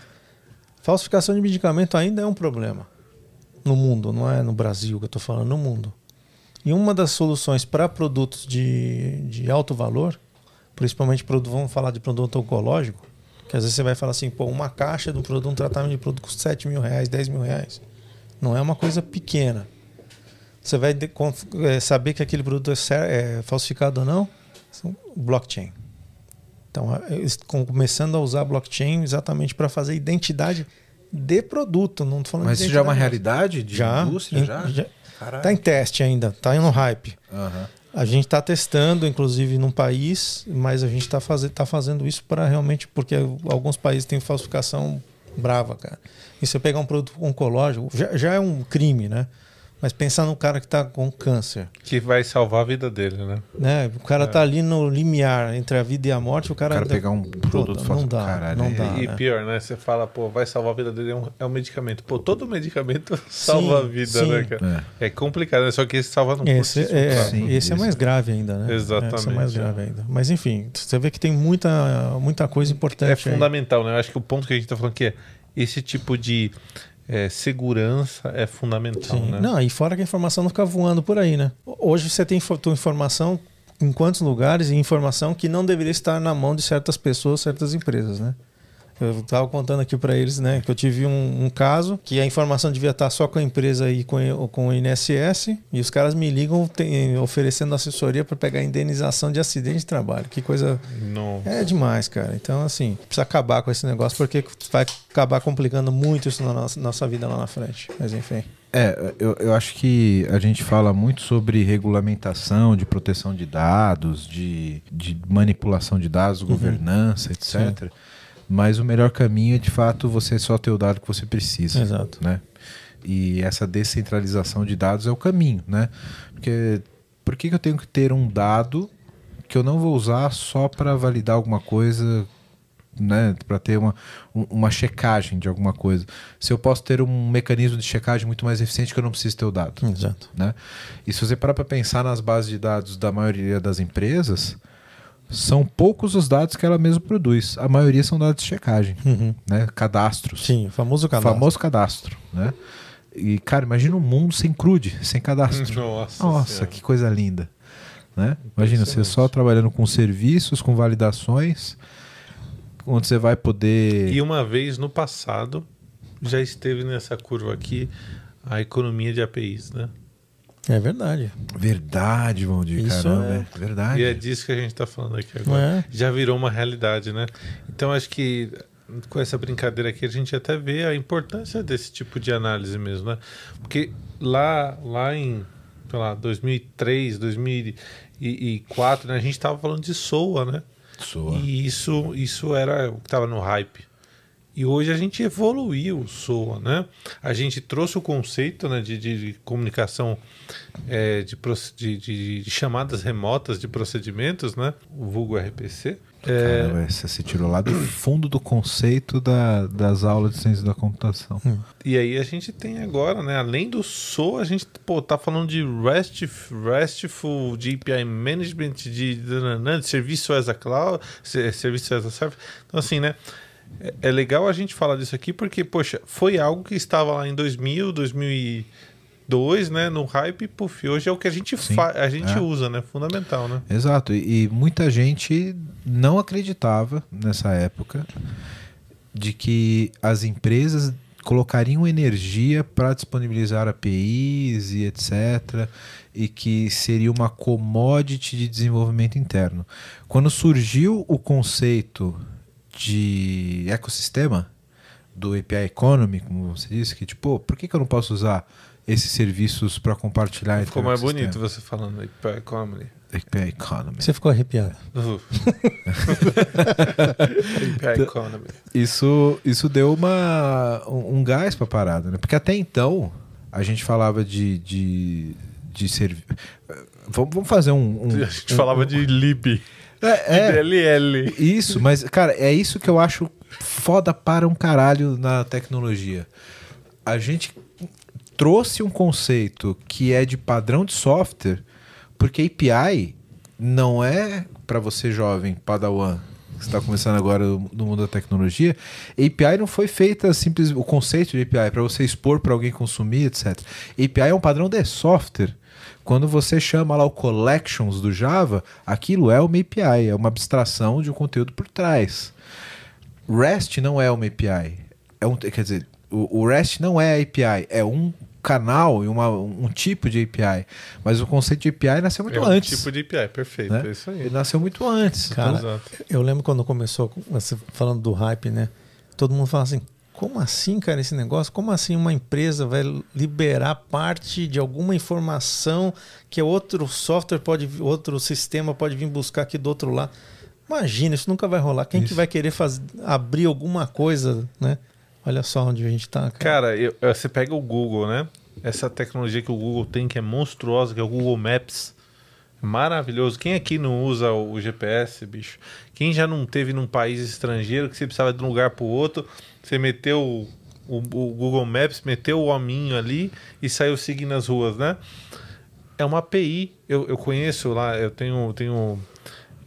Falsificação de medicamento ainda é um problema no mundo, não é no Brasil que eu estou falando, no mundo. E uma das soluções para produtos de, de alto valor, principalmente produto, vamos falar de produto oncológico, que às vezes você vai falar assim, pô, uma caixa de um produto, um tratamento de produto custa 7 mil reais, 10 mil reais. Não é uma coisa pequena. Você vai de- eh, saber que aquele produto é, é falsificado ou não? Blockchain. Então, eles estão começando a usar blockchain exatamente para fazer identidade de produto. Não falando Mas isso já é uma realidade de já, indústria? em- Já? já Caralho. tá em teste ainda, tá no hype. Aham. A gente está testando, inclusive, num país, mas a gente está faze tá fazendo isso para realmente, porque alguns países têm falsificação brava, cara. E você pegar um produto oncológico, já, já é um crime, né? Mas pensar no cara que está com câncer, Que vai salvar a vida dele, né? né? O cara É. tá ali no limiar entre a vida e a morte, o O cara, cara pegar um produto falso. não dá, Caralho, não é- dá. e né? pior, né? Você fala, pô, vai salvar a vida dele, é um, é um medicamento. Pô, todo medicamento salva a vida, sim. né, cara? É. É complicado, né? Só que esse salva no Esse, curtíssimo é. Sim, esse é mais grave ainda, né? Exatamente, Esse é mais é. grave ainda. Mas enfim, você vê que tem muita, muita coisa importante. É aí. fundamental, né? Eu acho que o ponto que a gente tá falando aqui é esse tipo de é, segurança é fundamental, Sim. né? Não, e fora que a informação não fica voando por aí, né? Hoje você tem tua informação em quantos lugares e informação que não deveria estar na mão de certas pessoas, certas empresas, né? Eu estava contando aqui para eles, né, que eu tive um, um caso que a informação devia estar só com a empresa e com, o- com o INSS e os caras me ligam tem- oferecendo assessoria para pegar indenização de acidente de trabalho. Que coisa Não. é demais, cara. Então, assim, precisa acabar com esse negócio porque vai acabar complicando muito isso na nossa, nossa vida lá na frente. Mas enfim. É, eu, eu acho que a gente fala muito sobre regulamentação, de proteção de dados, de, de manipulação de dados, governança, etc. Mas o melhor caminho é, de fato, você só ter o dado que você precisa. Exato. Né? E essa descentralização de dados é o caminho, né? Porque por que, que eu tenho que ter um dado que eu não vou usar só para validar alguma coisa, né? Para ter uma, um- uma checagem de alguma coisa. Se eu posso ter um mecanismo de checagem muito mais eficiente que eu não preciso ter o dado Exato. né? E se você parar para pensar nas bases de dados da maioria das empresas, são poucos os dados que ela mesma produz. A maioria são dados de checagem, Uhum. né? Cadastros. Sim, o famoso cadastro. Famoso cadastro, né? E, cara, imagina um mundo sem CRUD, sem cadastro. Nossa, Nossa, que coisa linda. Né? Imagina, você só trabalhando com serviços, com validações, onde você vai poder... E uma vez no passado já esteve nessa curva aqui a economia de APIs, né? É verdade. Verdade, Valdir, Isso caramba, é- é verdade. E é disso que a gente está falando aqui agora. É. Já virou uma realidade, né? Então acho que com essa brincadeira aqui a gente até vê a importância desse tipo de análise mesmo, né? Porque lá, lá em, sei lá, 2003, 2004, né, a gente estava falando de SOA, né? Soa. E isso, isso era o que estava no hype. E hoje a gente evoluiu o SOA, né? A gente trouxe o conceito né, de, de comunicação é, de, de, de, de, chamadas remotas de procedimentos, né? O vulgo RPC. É... Caramba, você se tirou lá do fundo do conceito da, das aulas de ciência da computação. Hum. E aí a gente tem agora, né? Além do SOA, a gente pô, tá falando de REST, RESTful, de API Management, de, de, de serviço as a cloud, serviço as a service. Então, assim, né? É, é legal a gente falar disso aqui porque, poxa, foi algo que estava lá em 2000, 2002, né, no hype, puf, hoje é o que a gente, a gente é. usa, né, fundamental, né? Exato, e, e muita gente não acreditava nessa época de que as empresas colocariam energia para disponibilizar APIs e etc. E que seria uma commodity de desenvolvimento interno. Quando surgiu o conceito de ecossistema do API Economy, como você disse, que tipo, por que, que eu não posso usar esses serviços para compartilhar Ficou mais bonito você falando API Economy. API Economy. Você ficou arrepiado. API Economy. Isso, isso deu uma, um, um gás para a parada, né? Porque até então a gente falava de, de, de serviço. Vamos, vamos fazer um, um A gente um, falava um, de lib. É, é, DLL. Isso, mas, cara, é isso que eu acho foda para um caralho na tecnologia. A gente trouxe um conceito que é de padrão de software, porque API não é para você jovem, padawan, que está começando agora no mundo da tecnologia. API não foi feita simples o conceito de API para você expor para alguém consumir, etc. API é um padrão de software. Quando você chama lá o collections do Java, aquilo é uma API, é uma abstração de um conteúdo por trás. REST não é uma API. É um, quer dizer, o, o REST não é API, é um canal e uma, um tipo de API. Mas o conceito de API nasceu muito é um antes. tipo de API, perfeito. Né? É isso aí. Ele nasceu muito antes. Cara, então, eu lembro quando começou, falando do hype, né? Todo mundo fala assim, como assim, cara, esse negócio? Como assim uma empresa vai liberar parte de alguma informação que outro software pode, outro sistema pode vir buscar aqui do outro lado? Imagina, isso nunca vai rolar. Quem isso. que vai querer fazer, abrir alguma coisa, né? Olha só onde a gente está. Cara, cara eu, você pega o Google, né? Essa tecnologia que o Google tem, que é monstruosa, que é o Google Maps. Maravilhoso. Quem aqui não usa o GPS, bicho? Quem já não teve num país estrangeiro que você precisava de um lugar para o outro, você meteu o, o, o, Google Maps, meteu o hominho ali e saiu seguindo as ruas, né? É uma API. Eu, eu conheço lá, eu tenho, tenho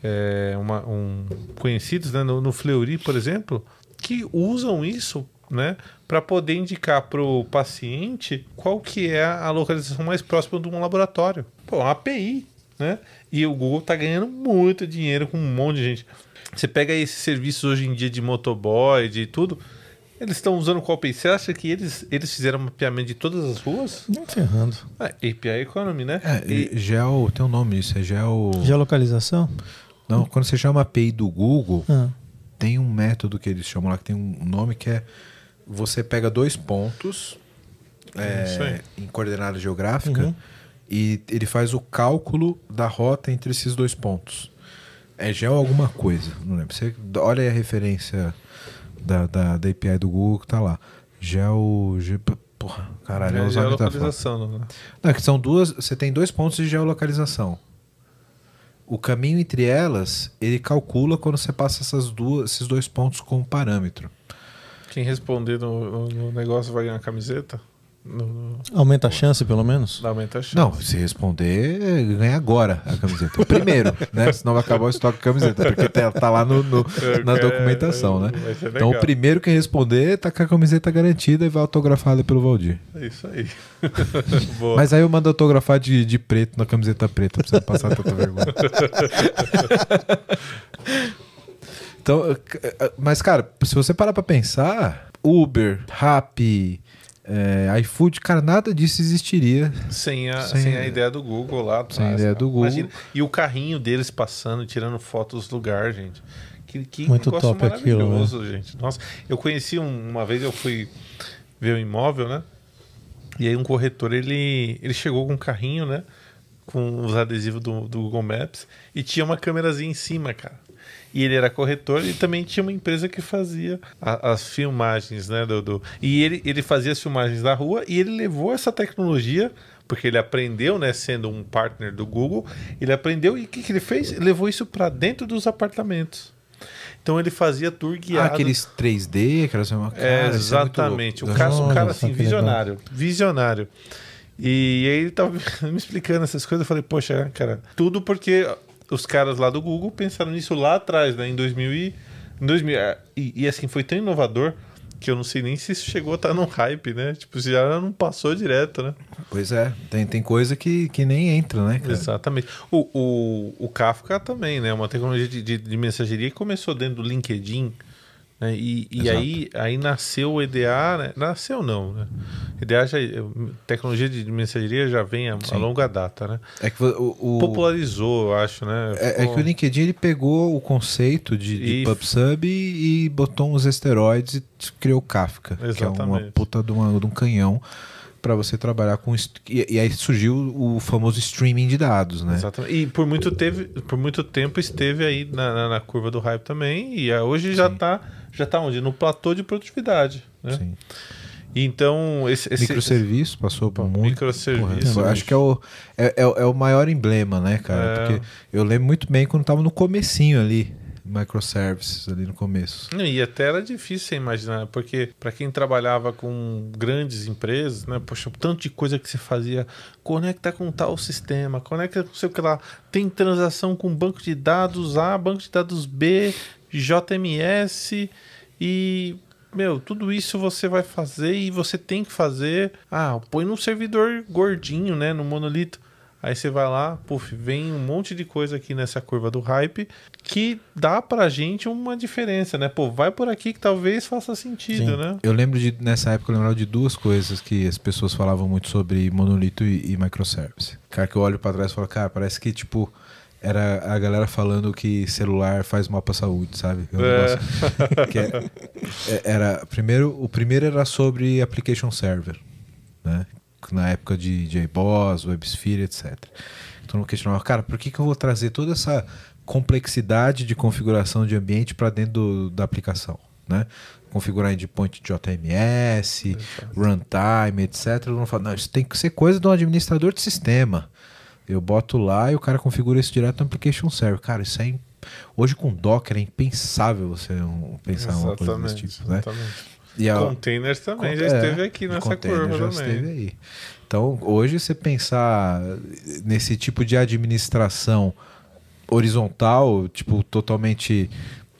é, uma, um, conhecidos né, no, no Fleury, por exemplo, que usam isso né, para poder indicar para o paciente qual que é a localização mais próxima de um laboratório. Pô, uma API, né? E o Google está ganhando muito dinheiro com um monte de gente. Você pega esses serviços hoje em dia de motoboy, de tudo, eles estão usando qual API? Você acha que eles, eles fizeram mapeamento de todas as ruas? Não ferrando. É, API Economy, né? É, e... Geo, tem um nome isso, é Geo... Geolocalização? Não, quando você chama API do Google, ah. tem um método que eles chamam lá, que tem um nome que é... Você pega dois pontos é, em coordenada geográfica uhum. E ele faz o cálculo da rota entre esses dois pontos. É Geo alguma coisa, não lembro. Você olha aí a referência da, da, da API do Google que tá lá. Geo. Ge, porra, caralho, é, é geolocalização, né? Não, é que são duas. Você tem dois pontos de geolocalização. O caminho entre elas, ele calcula quando você passa essas duas, esses dois pontos como parâmetro. Quem responder no, no negócio vai ganhar camiseta? No, Aumenta a chance, pelo menos? Aumenta a chance. Não, se responder, ganha agora a camiseta. O primeiro, né? Senão vai acabar o estoque de camiseta, porque tá, tá lá no, no na documentação, né? Então o primeiro que responder tá com a camiseta garantida e vai autografada pelo Valdir. É isso aí. Mas aí eu mando autografar de, de preto na camiseta preta pra você não passar tanta vergonha. então, mas cara, se você parar pra pensar, Uber, Rappi, é, iFood, cara, nada disso existiria sem a, sem, sem a ideia do Google lá atrás. Sem a ideia do Google. Imagina, e o carrinho deles passando, tirando fotos do lugar, gente. Que, que Muito top aquilo, né? gente. Nossa, eu conheci um, uma vez, eu fui ver um imóvel, né? E aí um corretor, ele, ele chegou com um carrinho, né? Com os adesivos do, do Google Maps e tinha uma câmerazinha em cima, cara. e ele era corretor e também tinha uma empresa que fazia a, as filmagens, né? Do, do, e ele, ele fazia as filmagens da rua e ele levou essa tecnologia porque ele aprendeu, né, sendo um partner do Google, ele aprendeu e o que, que ele fez? Ele levou isso para dentro dos apartamentos. Então ele fazia tour guiado. Ah, aqueles 3D, aquelas uma cara, É, exatamente. muito o cara, um cara assim, legal. visionário. Visionário. E aí ele tava me explicando essas coisas. Eu falei, poxa, cara, tudo porque os caras lá do Google pensaram nisso lá atrás, né? Em 2000 e, em 2000, é, e, e assim, foi tão inovador que eu não sei nem se isso chegou a estar num hype, né? Tipo, se já não passou direto, né? Pois é, tem, tem coisa que, que nem entra, né, cara? Exatamente. O, o, o Kafka também, né? Uma tecnologia de, de, de mensageria que começou dentro do LinkedIn. Né? E, e aí, aí nasceu o EDA, né? Nasceu não, né? EDA já. Tecnologia de mensageria já vem a, a longa data, né? É que o, o- Popularizou, eu acho, né? é, é que o LinkedIn ele pegou o conceito de, de E- PubSub e, e botou uns esteroides e criou Kafka, que é uma Exatamente. puta de, uma- de um canhão para você trabalhar com e, e aí surgiu o famoso streaming de dados, né? Exatamente. E por muito, teve, por muito tempo esteve aí na, na, na curva do hype também. E ah, hoje já está já tá onde? No platô de produtividade. Né? Sim. Então, esse, esse Microserviço passou por muito. microserviço. Porra, acho que é o, é, é é o maior emblema, né, cara? É. Porque eu lembro muito bem quando tava no comecinho ali, microservices ali no começo. E até era difícil imaginar, porque para quem trabalhava com grandes empresas, né, poxa, tanto de coisa que você fazia, conecta com tal sistema, conecta com sei o que lá, tem transação com banco de dados A, banco de dados B, JMS e meu, tudo isso você vai fazer e você tem que fazer. Ah, põe num servidor gordinho, né, no monolito. Aí você vai lá, puf, vem um monte de coisa aqui nessa curva do hype que dá pra gente uma diferença, né? Pô, vai por aqui que talvez faça sentido, Sim. né? Eu lembro de, nessa época, eu lembrava de duas coisas que as pessoas falavam muito sobre monolito e, e microservice. Cara, que eu olho pra trás e falo, cara, parece que, tipo, era a galera falando que celular faz mal pra saúde, sabe? É um É. é- é- era, primeiro, o primeiro era sobre application server, né? Na época de JBoss, WebSphere, etc. Então eu questionava, cara, por que, que eu vou trazer toda essa complexidade de configuração de ambiente para dentro do- da aplicação, né? Configurar endpoint de JMS, runtime, etc. Eu não falo, não, isso tem que ser coisa de um administrador de sistema. Eu boto lá e o cara configura isso direto no application server. Cara, isso é hoje com Docker é impensável você pensar uma coisa desse tipo, né? exatamente. E a- Containers também já é, esteve aqui e nessa curva já também. esteve aí. Então, hoje você pensar nesse tipo de administração horizontal, tipo, totalmente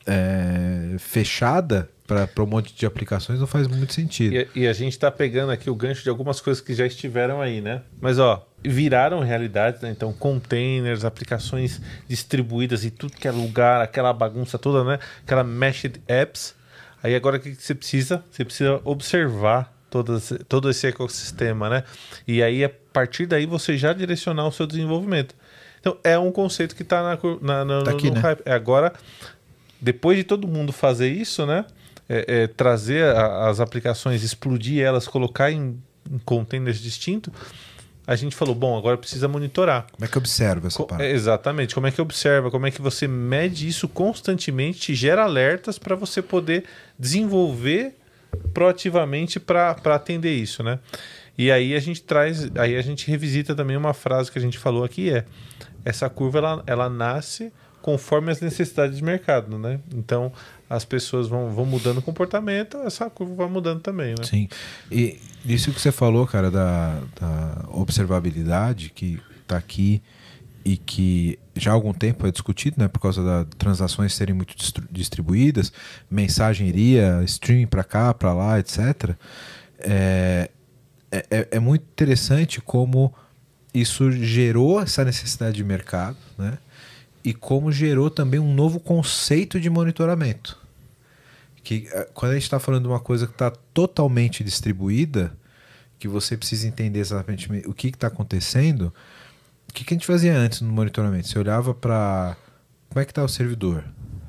é, fechada para um monte de aplicações não faz muito sentido. E, e a gente tá pegando aqui o gancho de algumas coisas que já estiveram aí, né? Mas ó, viraram realidade, né? Então, containers, aplicações distribuídas em tudo que é lugar, aquela bagunça toda, né? Aquela meshed apps. Aí agora o que você precisa? Você precisa observar todo esse, todo esse ecossistema, né? E aí, a partir daí, você já direcionar o seu desenvolvimento. Então, é um conceito que está na, na- Tá no, aqui, no né? hype. É agora, depois de todo mundo fazer isso, né? é, é, trazer a- as aplicações, explodir elas, colocar em, em containers distintos, a gente falou, bom, agora precisa monitorar. Como é que observa essa Co- parada? exatamente. Como é que observa? Como é que você mede isso constantemente, gera alertas para você poder desenvolver proativamente para atender isso, né? E aí a gente traz, aí a gente revisita também uma frase que a gente falou aqui é essa curva ela, ela nasce conforme as necessidades de mercado, né? Então as pessoas vão, vão mudando o comportamento, essa curva vai mudando também, né? Sim. E isso que você falou, cara, da, da observabilidade que está aqui e que já há algum tempo é discutido, né, por causa das transações serem muito distribuídas, mensageria, streaming para cá, para lá, etc. É, é, é- é muito interessante como isso gerou essa necessidade de mercado, né? E como gerou também um novo conceito de monitoramento que eh, quando a gente está falando de uma coisa que está totalmente distribuída, que você precisa entender exatamente o que está acontecendo, o que, que a gente fazia antes no monitoramento? Você olhava para como é que está o servidor?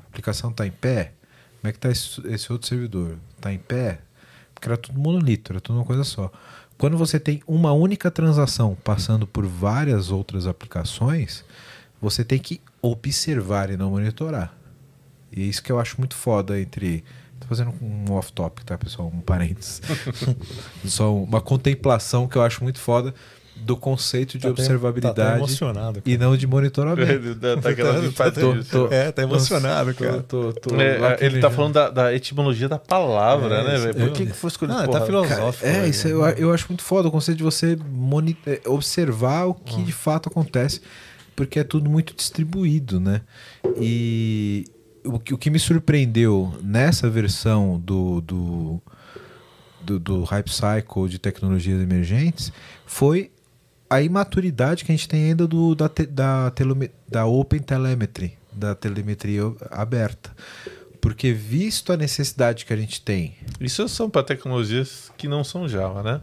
A aplicação está em pé? Como é que está esse, esse outro servidor? Está em pé? Porque era tudo monolito, era tudo uma coisa só. Quando você tem uma única transação passando por várias outras aplicações, você tem que observar e não monitorar. E é isso que eu acho muito foda entre. Tô fazendo um off-topic, tá, pessoal? Um parênteses. Só uma contemplação que eu acho muito foda do conceito de Tá observabilidade Tá e não de monitoramento. tá aquela Tá- simpatia. tô- É, tá emocionado, Tô- cara. tô- tô É, ele tá falando da, da etimologia da palavra, É, né, velho? Por que, que foi escolhido? Não, porra? tá filosófico. É, né? isso eu, eu acho muito foda o conceito de você moni- é, observar o que de fato acontece, porque é tudo muito distribuído, né? E o, que- o que me surpreendeu nessa versão do, do, do, do Hype Cycle de tecnologias emergentes foi a imaturidade que a gente tem ainda do, da, te- da, teleme- da Open Telemetry, da telemetria aberta. Porque visto a necessidade que a gente tem Isso são para tecnologias que não são Java, né?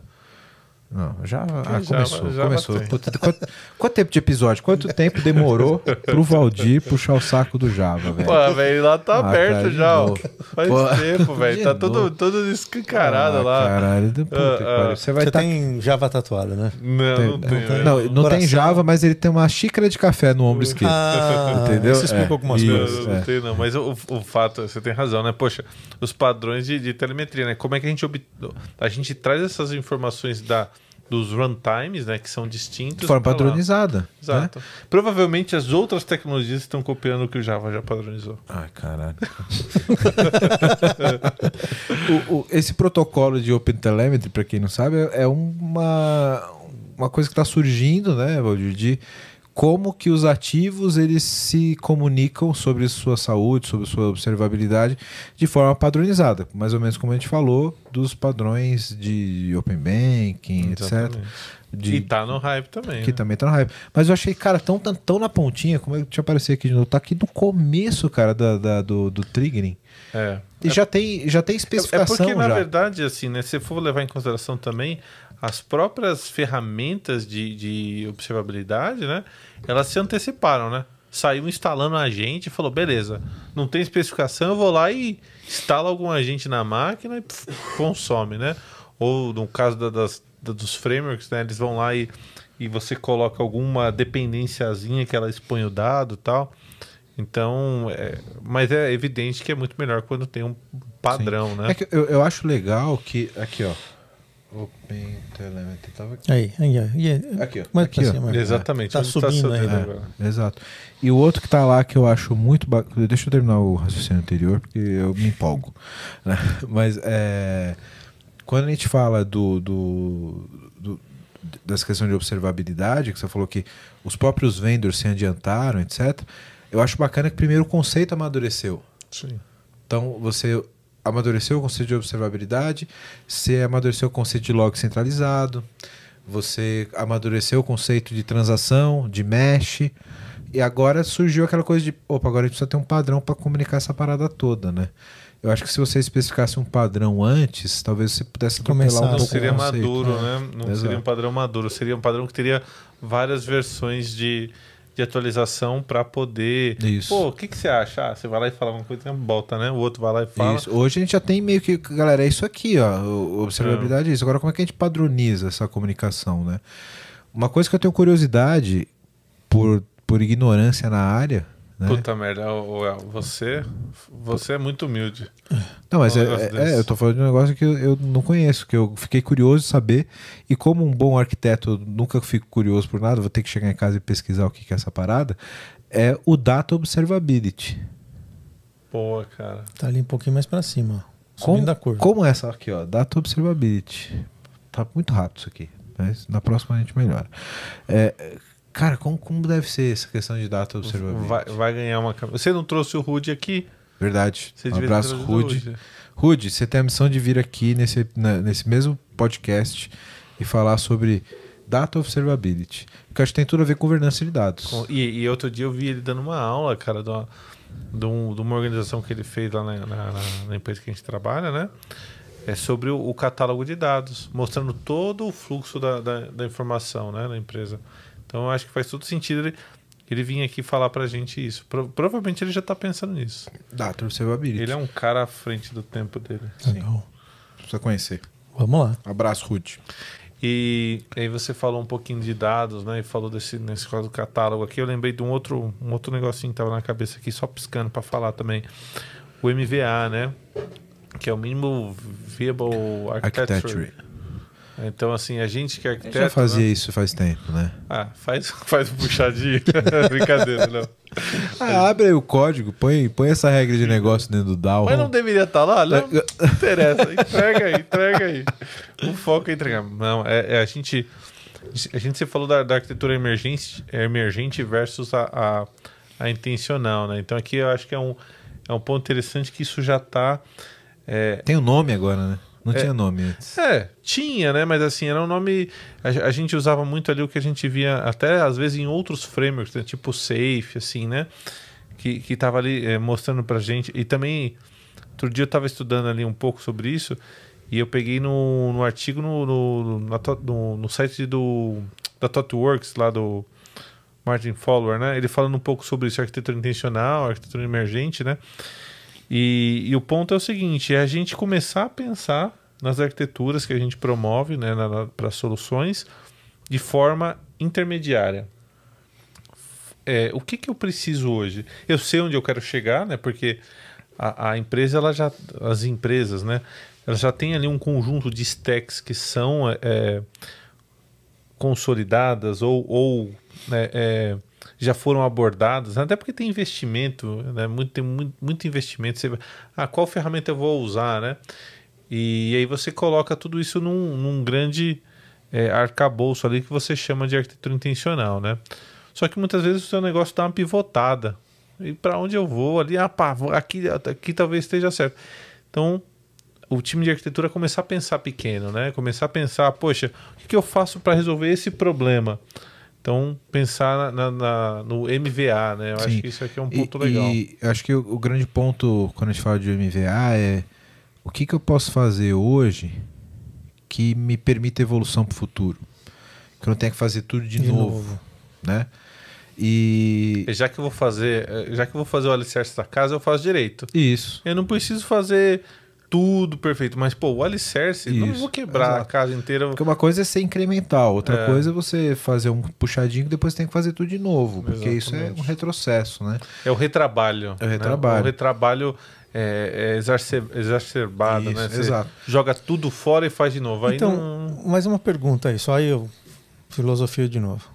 Não, já Ah, começou. Java começou. Puta, quanto, quanto tempo de episódio? Quanto tempo demorou pro Valdir puxar o saco do Java, velho? Pô, velho, lá tá Ah, aberto cara, de já, ó. Faz Pô, tempo, velho. Tá todo, todo escancarado Ah, lá. Caralho, do- puta Ah, ah. Você vai Você estar. tem Java tatuado, né? Não, Tem- não tem. Não, não tem. Java, mas ele tem uma xícara de café no ombro esquerdo. Ah, Entendeu? Isso explica É, algumas isso. Não, coisas. não é. tem, não. Mas o, o fato, você tem razão, né? Poxa, os padrões de, de telemetria, né? Como é que a gente ob... a gente traz essas informações da, dos runtimes, né? Que são distintos. De forma pra lá. padronizada. né? Exato. Provavelmente as outras tecnologias estão copiando o que o Java já padronizou. Ai, caralho. O- o- esse protocolo de Open Telemetry, para quem não sabe, é é uma, uma coisa que está surgindo, né, Valdir, de como que os ativos eles se comunicam sobre sua saúde, sobre sua observabilidade de forma padronizada, mais ou menos como a gente falou dos padrões de Open Banking, etc. Exatamente. De, E tá no hype também. que né? também tá no hype. Mas eu achei, cara, tão, tão, tão na pontinha, como é que eu aparecer aqui de novo, tá aqui no começo, cara, da, da- do, do triggering. É. E já tem, já tem É especificação porque, na já. verdade, assim, né? Se for levar em consideração também as próprias ferramentas de, de observabilidade, né? Elas se anteciparam, né? Saiu instalando um agente e falou, beleza, não tem especificação, eu vou lá e instalo algum agente na máquina e pf, consome, né? Ou no caso da- das, da- dos frameworks, né? Eles vão lá e, e você coloca alguma dependenciazinha que ela expõe o dado e tal. Então, é, mas é evidente que é muito melhor quando tem um padrão, né? É eu, eu acho legal que. Aqui, ó. Open Telemetry. Tava aqui. Aí, aí, aí. Aqui, ó. Mas Aqui, pra ó. cima. Exatamente. Tá onde subindo aí, né? agora. Exato. E o outro que tá lá que eu acho muito bacana. Deixa eu terminar o raciocínio anterior, porque eu me empolgo. né? Mas é. Quando a gente fala do, do, do- dessa questão de observabilidade, que você falou que os próprios vendors se adiantaram, etc. Eu acho bacana que primeiro o conceito amadureceu. Sim. Então você amadureceu o conceito de observabilidade, você amadureceu o conceito de log centralizado, você amadureceu o conceito de transação, de mesh, e agora surgiu aquela coisa de, opa, agora a gente precisa ter um padrão para comunicar essa parada toda, né? Eu acho que se você especificasse um padrão antes, talvez você pudesse Começar um Não seria maduro, é. né? Não Exato. seria um padrão maduro. Seria um padrão que teria várias versões de, de atualização para poder. Isso. Pô, o que, que você acha? Ah, você vai lá e fala uma coisa, volta, né? O outro vai lá e fala. Isso. Hoje a gente já tem meio que, galera, é isso aqui, ó. Observabilidade é isso. Agora, como é que a gente padroniza essa comunicação, né? Uma coisa que eu tenho curiosidade por, por ignorância na área, né? Puta merda, você, você é muito humilde. Não, mas um é, é- é, eu tô falando de um negócio que eu, eu não conheço, que eu fiquei curioso de saber. E como um bom arquiteto, eu nunca fico curioso por nada, vou ter que chegar em casa e pesquisar o que que é essa parada. É o Data Observability. Pô, cara. Tá ali um pouquinho mais pra cima. ó. Como, Subindo a curva. como essa aqui, ó, Data Observability. Tá muito rápido isso aqui, mas na próxima a gente melhora. É, cara, como, como deve ser essa questão de Data Observability? Vai, vai ganhar uma. Você não trouxe o Rude aqui? Verdade. Você Um abraço, Rude. Rude, você tem a missão de vir aqui nesse, na- nesse mesmo podcast e falar sobre Data Observability. Porque acho que tem tudo a ver com governança de dados. Com- E, e outro dia eu vi ele dando uma aula, cara, de uma, de um- de uma organização que ele fez lá na, na- na- na empresa que a gente trabalha, né? É sobre o, o catálogo de dados, mostrando todo o fluxo da, da, da informação, né, na empresa. Então eu acho que faz todo sentido ele, ele vir aqui falar pra gente isso. Pro- provavelmente ele já tá pensando nisso. Data Observability. Ele é um cara à frente do tempo dele. Legal. Precisa conhecer. Vamos lá. Abraço, Rude. E aí você falou um pouquinho de dados, né? E falou desse nesse caso do catálogo aqui. Eu lembrei de um outro, um outro negocinho que tava na cabeça aqui, só piscando para falar também. O MVA, né? Que é o mínimo viable architecture. Architecture. Então, assim, a gente que é Eu arquiteto. já fazia né? isso faz tempo, né? Ah, faz, faz um puxadinho. Brincadeira, não. Ah, abre aí o código, põe, põe essa regra de negócio dentro do DAO. Mas não deveria estar lá? Não, não interessa. Entrega aí, entrega aí. O foco é entregar. Não, é, é a gente. A gente se falou da, da arquitetura emergente, emergente versus a, a, a intencional, né? Então aqui eu acho que é um, é um ponto interessante que isso já está. Tem um nome agora, né? Não É. tinha nome antes. É, tinha, né? Mas assim, era um nome. A, a gente usava muito ali o que a gente via até às vezes em outros frameworks, né? tipo Safe, assim, né? Que, que tava ali eh, mostrando pra gente. E também, outro dia eu tava estudando ali um pouco sobre isso. E eu peguei no, no artigo no, no, na no, no site do, da ThoughtWorks, lá do Martin Fowler, né? Ele falando um pouco sobre isso, arquitetura intencional, arquitetura emergente, né? E, e o ponto é o seguinte: é a gente começar a pensar nas arquiteturas que a gente promove né, para soluções de forma intermediária. É, o que, que eu preciso hoje? Eu sei onde eu quero chegar, né? Porque a, a empresa, ela já, as empresas, né? Elas já têm ali um conjunto de stacks que são é, consolidadas ou, ou né, é, já foram abordadas, até porque tem investimento, né? muito, tem muito, muito investimento. Você, ah, qual ferramenta eu vou usar, né? E aí você coloca tudo isso num, num grande é, arcabouço ali que você chama de arquitetura intencional, né? Só que muitas vezes o seu negócio dá uma pivotada. E para onde eu vou ali? Ah, pá, aqui, aqui talvez esteja certo. Então, o time de arquitetura começar a pensar pequeno, né? Começar a pensar, poxa, o que eu faço para resolver esse problema? Então, pensar na, na- no MVA, né? Eu Sim. acho que isso aqui é um E- ponto legal. E eu acho que o, o grande ponto quando a gente fala de MVA é o que, que eu posso fazer hoje que me permita evolução para o futuro. Que eu não tenha que fazer tudo de, De novo, novo. né? E E Já que eu vou fazer, eh, já que eu vou fazer o alicerce da casa, eu faço direito. isso. Eu não preciso fazer tudo perfeito, mas pô, o alicerce, não Isso, vou quebrar a exato. casa inteira. Porque uma coisa é ser incremental, outra É. coisa é você fazer um puxadinho e depois tem que fazer tudo de novo, porque isso é Exatamente. um retrocesso, né? É o retrabalho. É o né? retrabalho. O retrabalho é, é exacer- exacerbado, Isso, né? Você exato. joga tudo fora e faz de novo. Aí Então, não... mais uma pergunta aí, só aí eu filosofia de novo.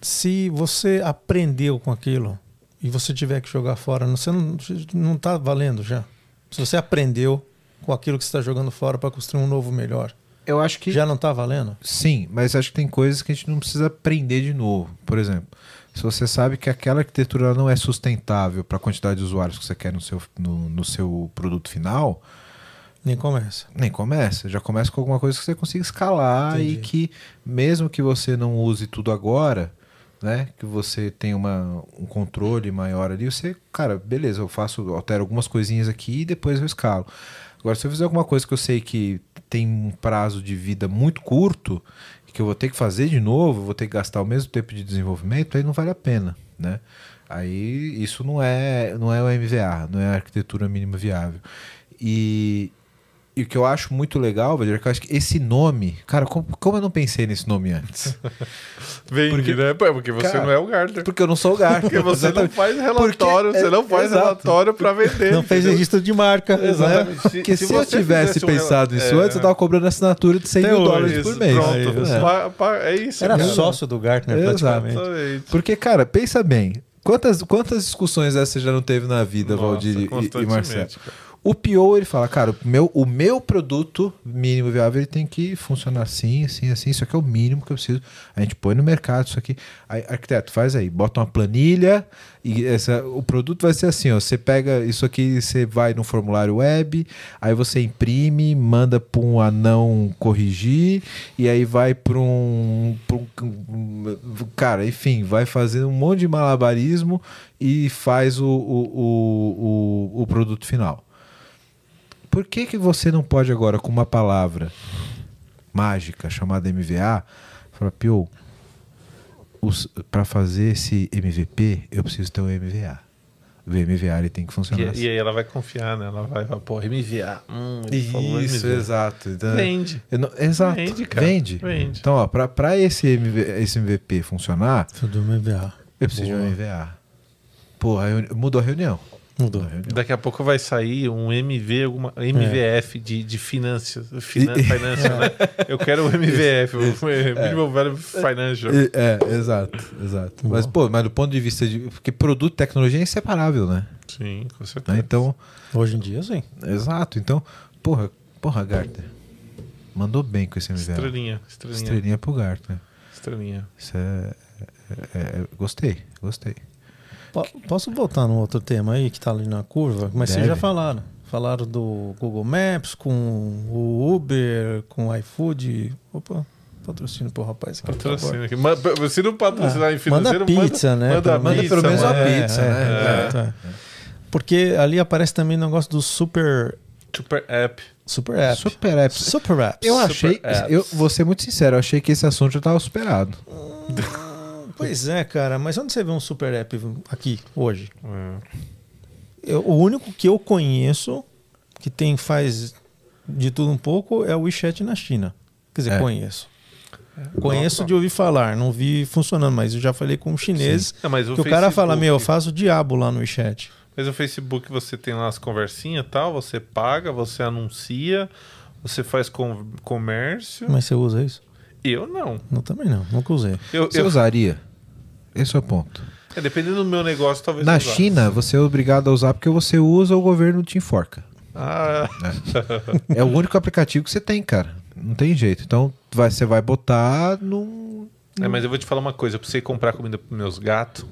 Se você aprendeu com aquilo e você tiver que jogar fora, você não, não tá valendo já. Se você aprendeu com aquilo que você está jogando fora para construir um novo melhor, Eu acho que já não tá valendo? Sim, mas acho que tem coisas que a gente não precisa aprender de novo. Por exemplo, se você sabe que aquela arquitetura não é sustentável para a quantidade de usuários que você quer no seu, no, no seu produto final, Nem começa. nem começa. Já começa com alguma coisa que você consiga escalar e Entendi. que, mesmo que você não use tudo agora, né? Que você tenha uma, um controle maior ali, você, cara, beleza, eu faço, altero algumas coisinhas aqui e depois eu escalo. Agora, se eu fizer alguma coisa que eu sei que tem um prazo de vida muito curto, que eu vou ter que fazer de novo, vou ter que gastar o mesmo tempo de desenvolvimento, aí não vale a pena, né? Aí isso não é, não é o MVA, não é a arquitetura mínima viável. E, e o que eu acho muito legal, Vadir, é que eu acho que esse nome, cara, como, como eu não pensei nesse nome antes? Vende, Porque- né? Porque você Cara, não é o Gardner. Porque eu não sou o Gartner. Porque você não Exatamente. faz relatório, Porque- você não faz exato. relatório para vender. Não fez registro de marca. né? Exatamente. Porque se, eu você tivesse fizesse um pensado rela- nisso é, antes, eu tava cobrando assinatura de 100 Até mil hoje, dólares isso, por mês. Pronto, É. Pa- pa- é isso. Era cara. sócio do Gartner praticamente. Exatamente. Porque, cara, pensa bem. Quantas, quantas discussões você já não teve na vida, Nossa, Valdir e- e, Marcelo? cara. O PO, ele fala, cara, o meu, o meu produto mínimo viável ele tem que funcionar assim, assim, assim. Isso aqui é o mínimo que eu preciso. A gente põe no mercado isso aqui. Aí, arquiteto, faz aí, bota uma planilha e essa, o produto vai ser assim, ó. Você pega isso aqui, você vai no formulário web, aí você imprime, manda para um anão corrigir e aí vai para um, um- cara, enfim, vai fazer um monte de malabarismo e faz o, o, o, o, o produto final. Por que, que você não pode agora, com uma palavra mágica chamada MVA, falar, Pio, para fazer esse MVP, eu preciso ter um MVA. VMVA ele tem que funcionar E, assim. e aí ela vai confiar, né? Ela vai falar, pô, MVA. Hum, ele falou Isso, MVA. exato. Então, Vende. eu não- exato. Vende, cara. Vende. Vende. Então, ó, pra, pra esse, MV, esse MVP funcionar, Tudo MVA. eu preciso de um Boa. MVA. Porra, mudou a reunião. Mudou. Daqui a pouco vai sair um MV, alguma, MVF de, de finanças. Finan, financial, né? Eu quero o MVF, o Minimal Value Financial. É, exato, exato. Mas, pô, mas do ponto de vista de. Porque produto e tecnologia é inseparável, né? Sim, com Né? certeza. Então, Hoje em dia, sim. exato. Então, porra, porra, Gartner. Mandou bem com esse MVA. Estrelinha, estrelinha, Estrelinha pro Gartner. estrelinha. Isso é, é- é- Gostei, gostei. Po- Posso voltar num outro tema aí que tá ali na curva? Mas vocês Deve. já falaram. Falaram do Google Maps, com o Uber, com o iFood. Opa, patrocínio pro rapaz aqui. Patrocínio aqui. Se não patrocinar em Ah, manda financeiro, pizza, né? Manda, Pelo Manda pizza, pelo menos uma É, pizza, é, né? exato, é. Porque ali aparece também o negócio do super, Super app. super app. Super apps. Super apps. Eu achei, apps. eu vou ser muito sincero, eu achei que esse assunto já estava superado. Pois é, cara. Mas onde você vê um super app aqui, hoje? É. Eu- o único que eu conheço que tem faz de tudo um pouco é o WeChat na China. Quer dizer, É. conheço. Conheço de ouvir falar, não vi funcionando, mas eu já falei com um chinês Não, mas que o cara fala, Facebook- meu, eu faço o diabo lá no WeChat. Mas o Facebook você tem lá as conversinhas e tal, você paga, você anuncia, você faz com, comércio. Mas você usa isso? Eu não. Eu também não, nunca usei. Eu, Você eu, usaria? Esse é o ponto. é, dependendo do meu negócio, talvez Na. China, você é obrigado a usar porque você usa, o governo te enforca. Ah, É o único aplicativo que você tem, cara. Não tem jeito. Então, vai, você vai botar no. é, mas eu vou te falar uma coisa. Eu precisei comprar comida para meus gatos,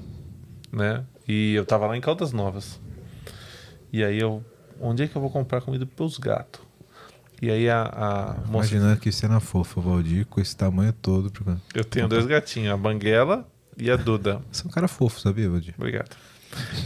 né? E eu tava lá em Caldas Novas. E aí eu... Onde é que eu vou comprar comida para os gatos? E aí a, a moça... Imaginando que cena fofa, o Valdir, com esse tamanho todo. porque- Eu tenho dois gatinhos, a Banguela e a Duda. Você é um cara fofo, sabia, Valdir? Obrigado.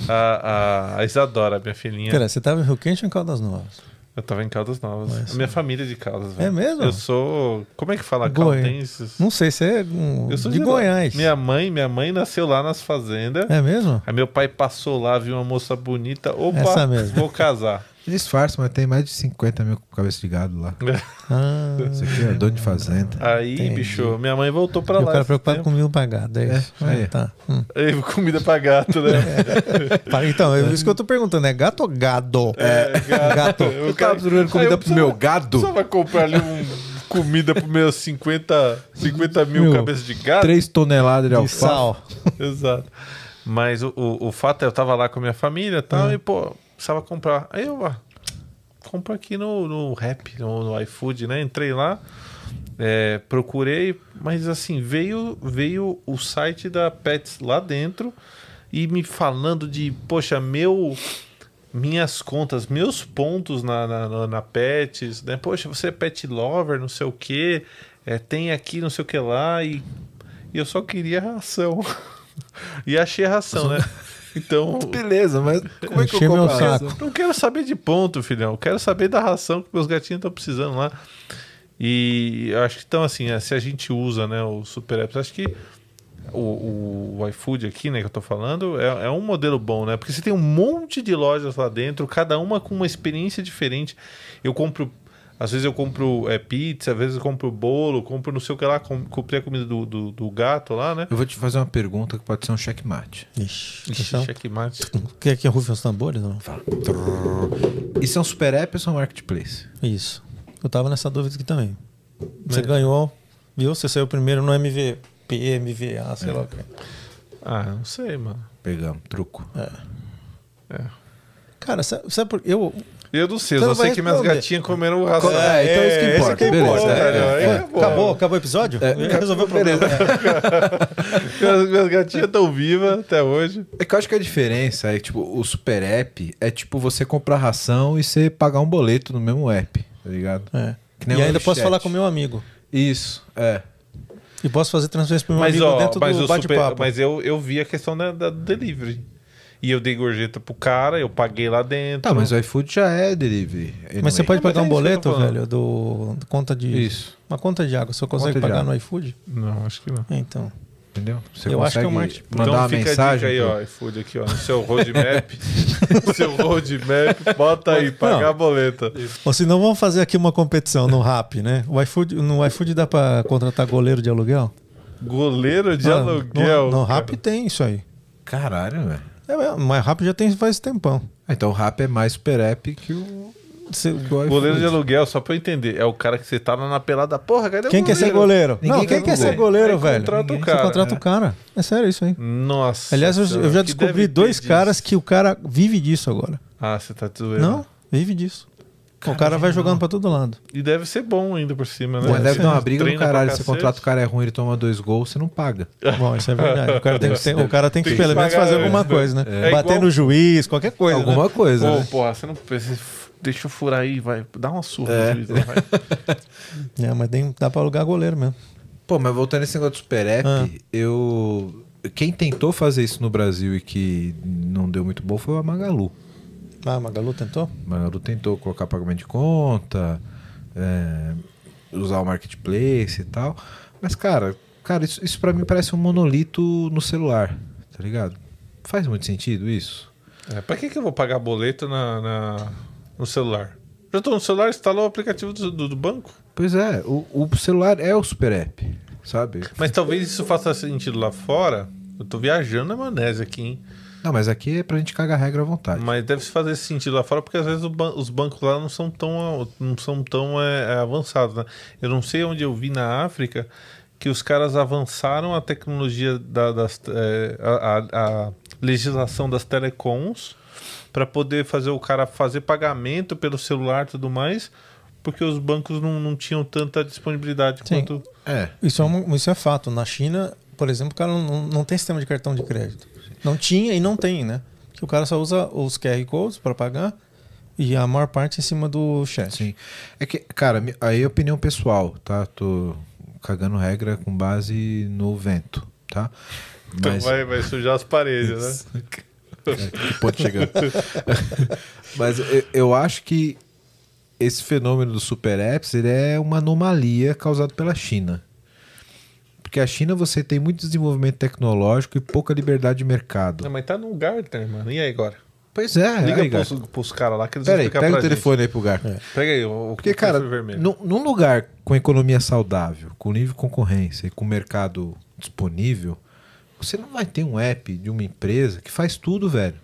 A, a, a Isadora, minha filhinha. Pera, você tava em Rio Quente ou em Caldas Novas? Eu tava em Caldas Novas. A minha família é de Caldas, velho. É mesmo? Eu sou. Como é que fala? Goi- Caldenses? Não sei, você é um- Eu sou de lá. Goiás. Minha mãe, minha mãe nasceu lá nas fazendas. É mesmo? Aí meu pai passou lá, viu uma moça bonita. Opa, Essa mesmo. vou casar. Disfarça, mas tem mais de 50 mil cabeças de gado lá. Ah, Isso aqui é dono de fazenda. Aí, Entendi. bicho, minha mãe voltou pra e o lá. cara esse preocupado tempo. com mil pagado, é É, isso? aí. Ah, tá. Hum. Aí, comida pra gato, né? Para- Então, é isso que eu tô perguntando, é gato ou gado? É, gato. O Eu cara- tava procurando Aí comida eu pro meu gado. Só vai comprar ali um comida pro meus 50, 50 mil Meu, cabeças de gato? 3 toneladas de De alface. sal. Exato. Mas o, o, o fato é, eu tava lá com a minha família e tal, Hum. e, pô, precisava comprar. Aí eu, ah, compro aqui no, no Rap, no, no iFood, né? Entrei lá, é, procurei, mas assim, veio, veio o site da Pets lá dentro e me falando de, poxa, meu. Minhas contas, meus pontos na, na, na- Pets, né? Poxa, você é pet lover, não sei o que, tem aqui não sei o que lá, e e eu só queria ração. e achei ração, né? Então, Beleza, mas como é que eu compro saco. não quero saber de ponto, filhão. Eu quero saber da ração que meus gatinhos estão precisando lá. E eu acho que então, assim, é, se a gente usa né, o Super Apps, acho que o, o, o iFood aqui, né, que eu tô falando, é, é um modelo bom, né? Porque você tem um monte de lojas lá dentro, cada uma com uma experiência diferente. Eu compro. Às vezes eu compro é, pizza, às vezes eu compro bolo, compro não sei o que lá, com- comprei a comida do, do, do gato lá, né? Eu vou te fazer uma pergunta que pode ser um checkmate. Ixi, Ixi, então, checkmate. quer que rufe os tambores ou não? Isso é um super app ou é um marketplace? Isso. Eu tava nessa dúvida aqui também. Você Mas- ganhou, viu? Você saiu primeiro no MVP, MVA, sei lá o que. Ah, não sei, mano. Pegamos, truco. É. Cara, sabe, sabe por eu Eu não sei, eu só sei que minhas gatinhas comeram ração. É, então isso que importa. que Beleza. importa, é, velho. é, Aí é. acabou. Acabou, acabou o episódio? É, Resolveu o problema. Minhas, minhas gatinhas estão vivas até hoje. É que eu acho que a diferença é que, tipo, o super app é tipo você comprar ração e você pagar um boleto no mesmo app, tá ligado? É. Que nem E o ainda posso falar com o meu amigo. Isso, é. E posso fazer transferência pro meu Mas, amigo ó, dentro mas, do o super, bate-papo. mas eu, eu vi a questão da, da delivery. E eu dei gorjeta pro cara, eu paguei lá dentro. Tá, mas o iFood já é delivery. Mas você anyway. pode Mas pagar é um boleto, velho, do, do conta de. Isso. Uma conta de água. Você consegue Conta pagar água. no iFood? Não, acho que não. Então. Entendeu? Você Eu acho que é consegue o marketing. mandar então uma fica mensagem. a dica aí, ó, iFood aqui, ó, no seu roadmap. no seu roadmap, bota aí, pagar Não. a boleta. Ou se não, vamos fazer aqui uma competição no Rap, né? O iFood, no iFood dá pra contratar goleiro de aluguel? Goleiro de Ah, aluguel. No, no. Rap tem isso aí. Caralho, velho. É, mesmo, mas Rap já tem faz tempão. Então o rap é mais super app que o. Goleiro iFood. de aluguel, só pra eu entender, é o cara que você tá na pelada. Porra, cadê o Quem quer ser goleiro? Ninguém não, quem quer ser goleiro. velho? contrata o cara, Você contrata né? o cara. É sério isso aí. Nossa. Aliás, eu, eu já descobri dois disso. caras que o cara vive disso agora. Ah, você tá zoando. Não, vive disso. O cara vai jogando pra todo lado. E deve ser bom ainda por cima, né? Mas deve Você dar uma briga do caralho. Se cacete. o contrato do cara é ruim, ele toma dois gols, você não paga. Bom, isso é verdade. O cara tem, que- tem- o cara tem que, Tem pelo menos fazer antes, alguma né? coisa, né? É Bater igual- no juiz, qualquer coisa. né? Alguma coisa. Pô, né? porra, você não precisa. Deixa eu furar aí, vai. Dá uma surra É. no juiz, vai. É, mas tem, dá pra alugar goleiro mesmo. Pô, mas voltando nesse negócio do super app, Ah. eu. Quem tentou fazer isso no Brasil e que não deu muito bom foi a Magalu. Ah, Magalu tentou? A Magalu tentou colocar pagamento de conta, é, usar o marketplace e tal. Mas, cara, cara, isso, isso pra mim parece um monolito no celular, tá ligado? Faz muito sentido isso? É, pra que, que eu vou pagar boleto na, na- no celular? Já tô no celular, instalou o aplicativo do, do- do banco. Pois é, o, o celular é o super app, sabe? Mas talvez isso faça sentido lá fora. Eu tô viajando na maionese aqui, hein? Não, mas aqui é pra gente cagar regra à vontade. Mas deve fazer sentido lá fora, porque às vezes ban- os bancos lá não são tão, não são tão é, é, avançados, né? Eu não sei onde eu vi na África que os caras avançaram a tecnologia da, das, é, a, a- a legislação das telecoms para poder fazer o cara fazer pagamento pelo celular e tudo mais, porque os bancos não, não tinham tanta disponibilidade Sim. quanto. É. Isso é, um- isso é fato. Na China, por exemplo, o cara não, não tem sistema de cartão de crédito. Não tinha e não tem, né? Que o cara só usa os QR Codes para pagar e a maior parte em cima do chat. Sim. É que, cara, aí é opinião pessoal, tá? Tô cagando regra com base no vento, tá? Então Mas- vai, vai sujar as paredes, né? que pode chegar. Mas eu, eu acho que esse fenômeno dos super apps ele é uma anomalia causada pela China. Porque a China você tem muito desenvolvimento tecnológico e pouca liberdade de mercado. Não, mas tá no Gartner, mano. E aí agora? Pois é, Liga aí, pros, cara. pros caras lá que eles Pera vão aí, pega o telefone aí pro Gar. gente. Pega aí, o, o Porque, cara, telefone vermelho. num, num lugar com economia saudável, com nível de concorrência e com mercado disponível, você não vai ter um app de uma empresa que faz tudo, velho.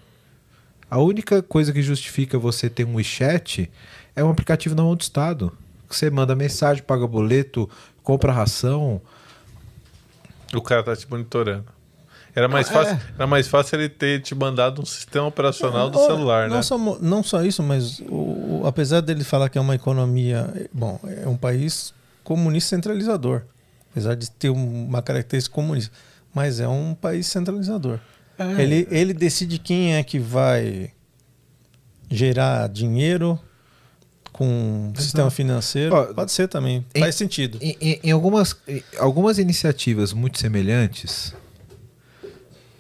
A única coisa que justifica você ter um WeChat é um aplicativo na mão do Estado. Que você manda mensagem, paga boleto, compra ração. O cara tá te monitorando. Era mais, Ah, fácil, é. era mais fácil ele ter te mandado um sistema operacional do celular, não né? Só, não só isso, mas o- o- apesar dele falar que é uma economia. Bom, é um país comunista centralizador. Apesar de ter um- uma característica comunista. Mas é um país centralizador. É. Ele, ele decide quem é que vai gerar dinheiro com sistema financeiro. Ó, Pode ser também. em- Faz sentido. Em, em- em algumas, em algumas iniciativas muito semelhantes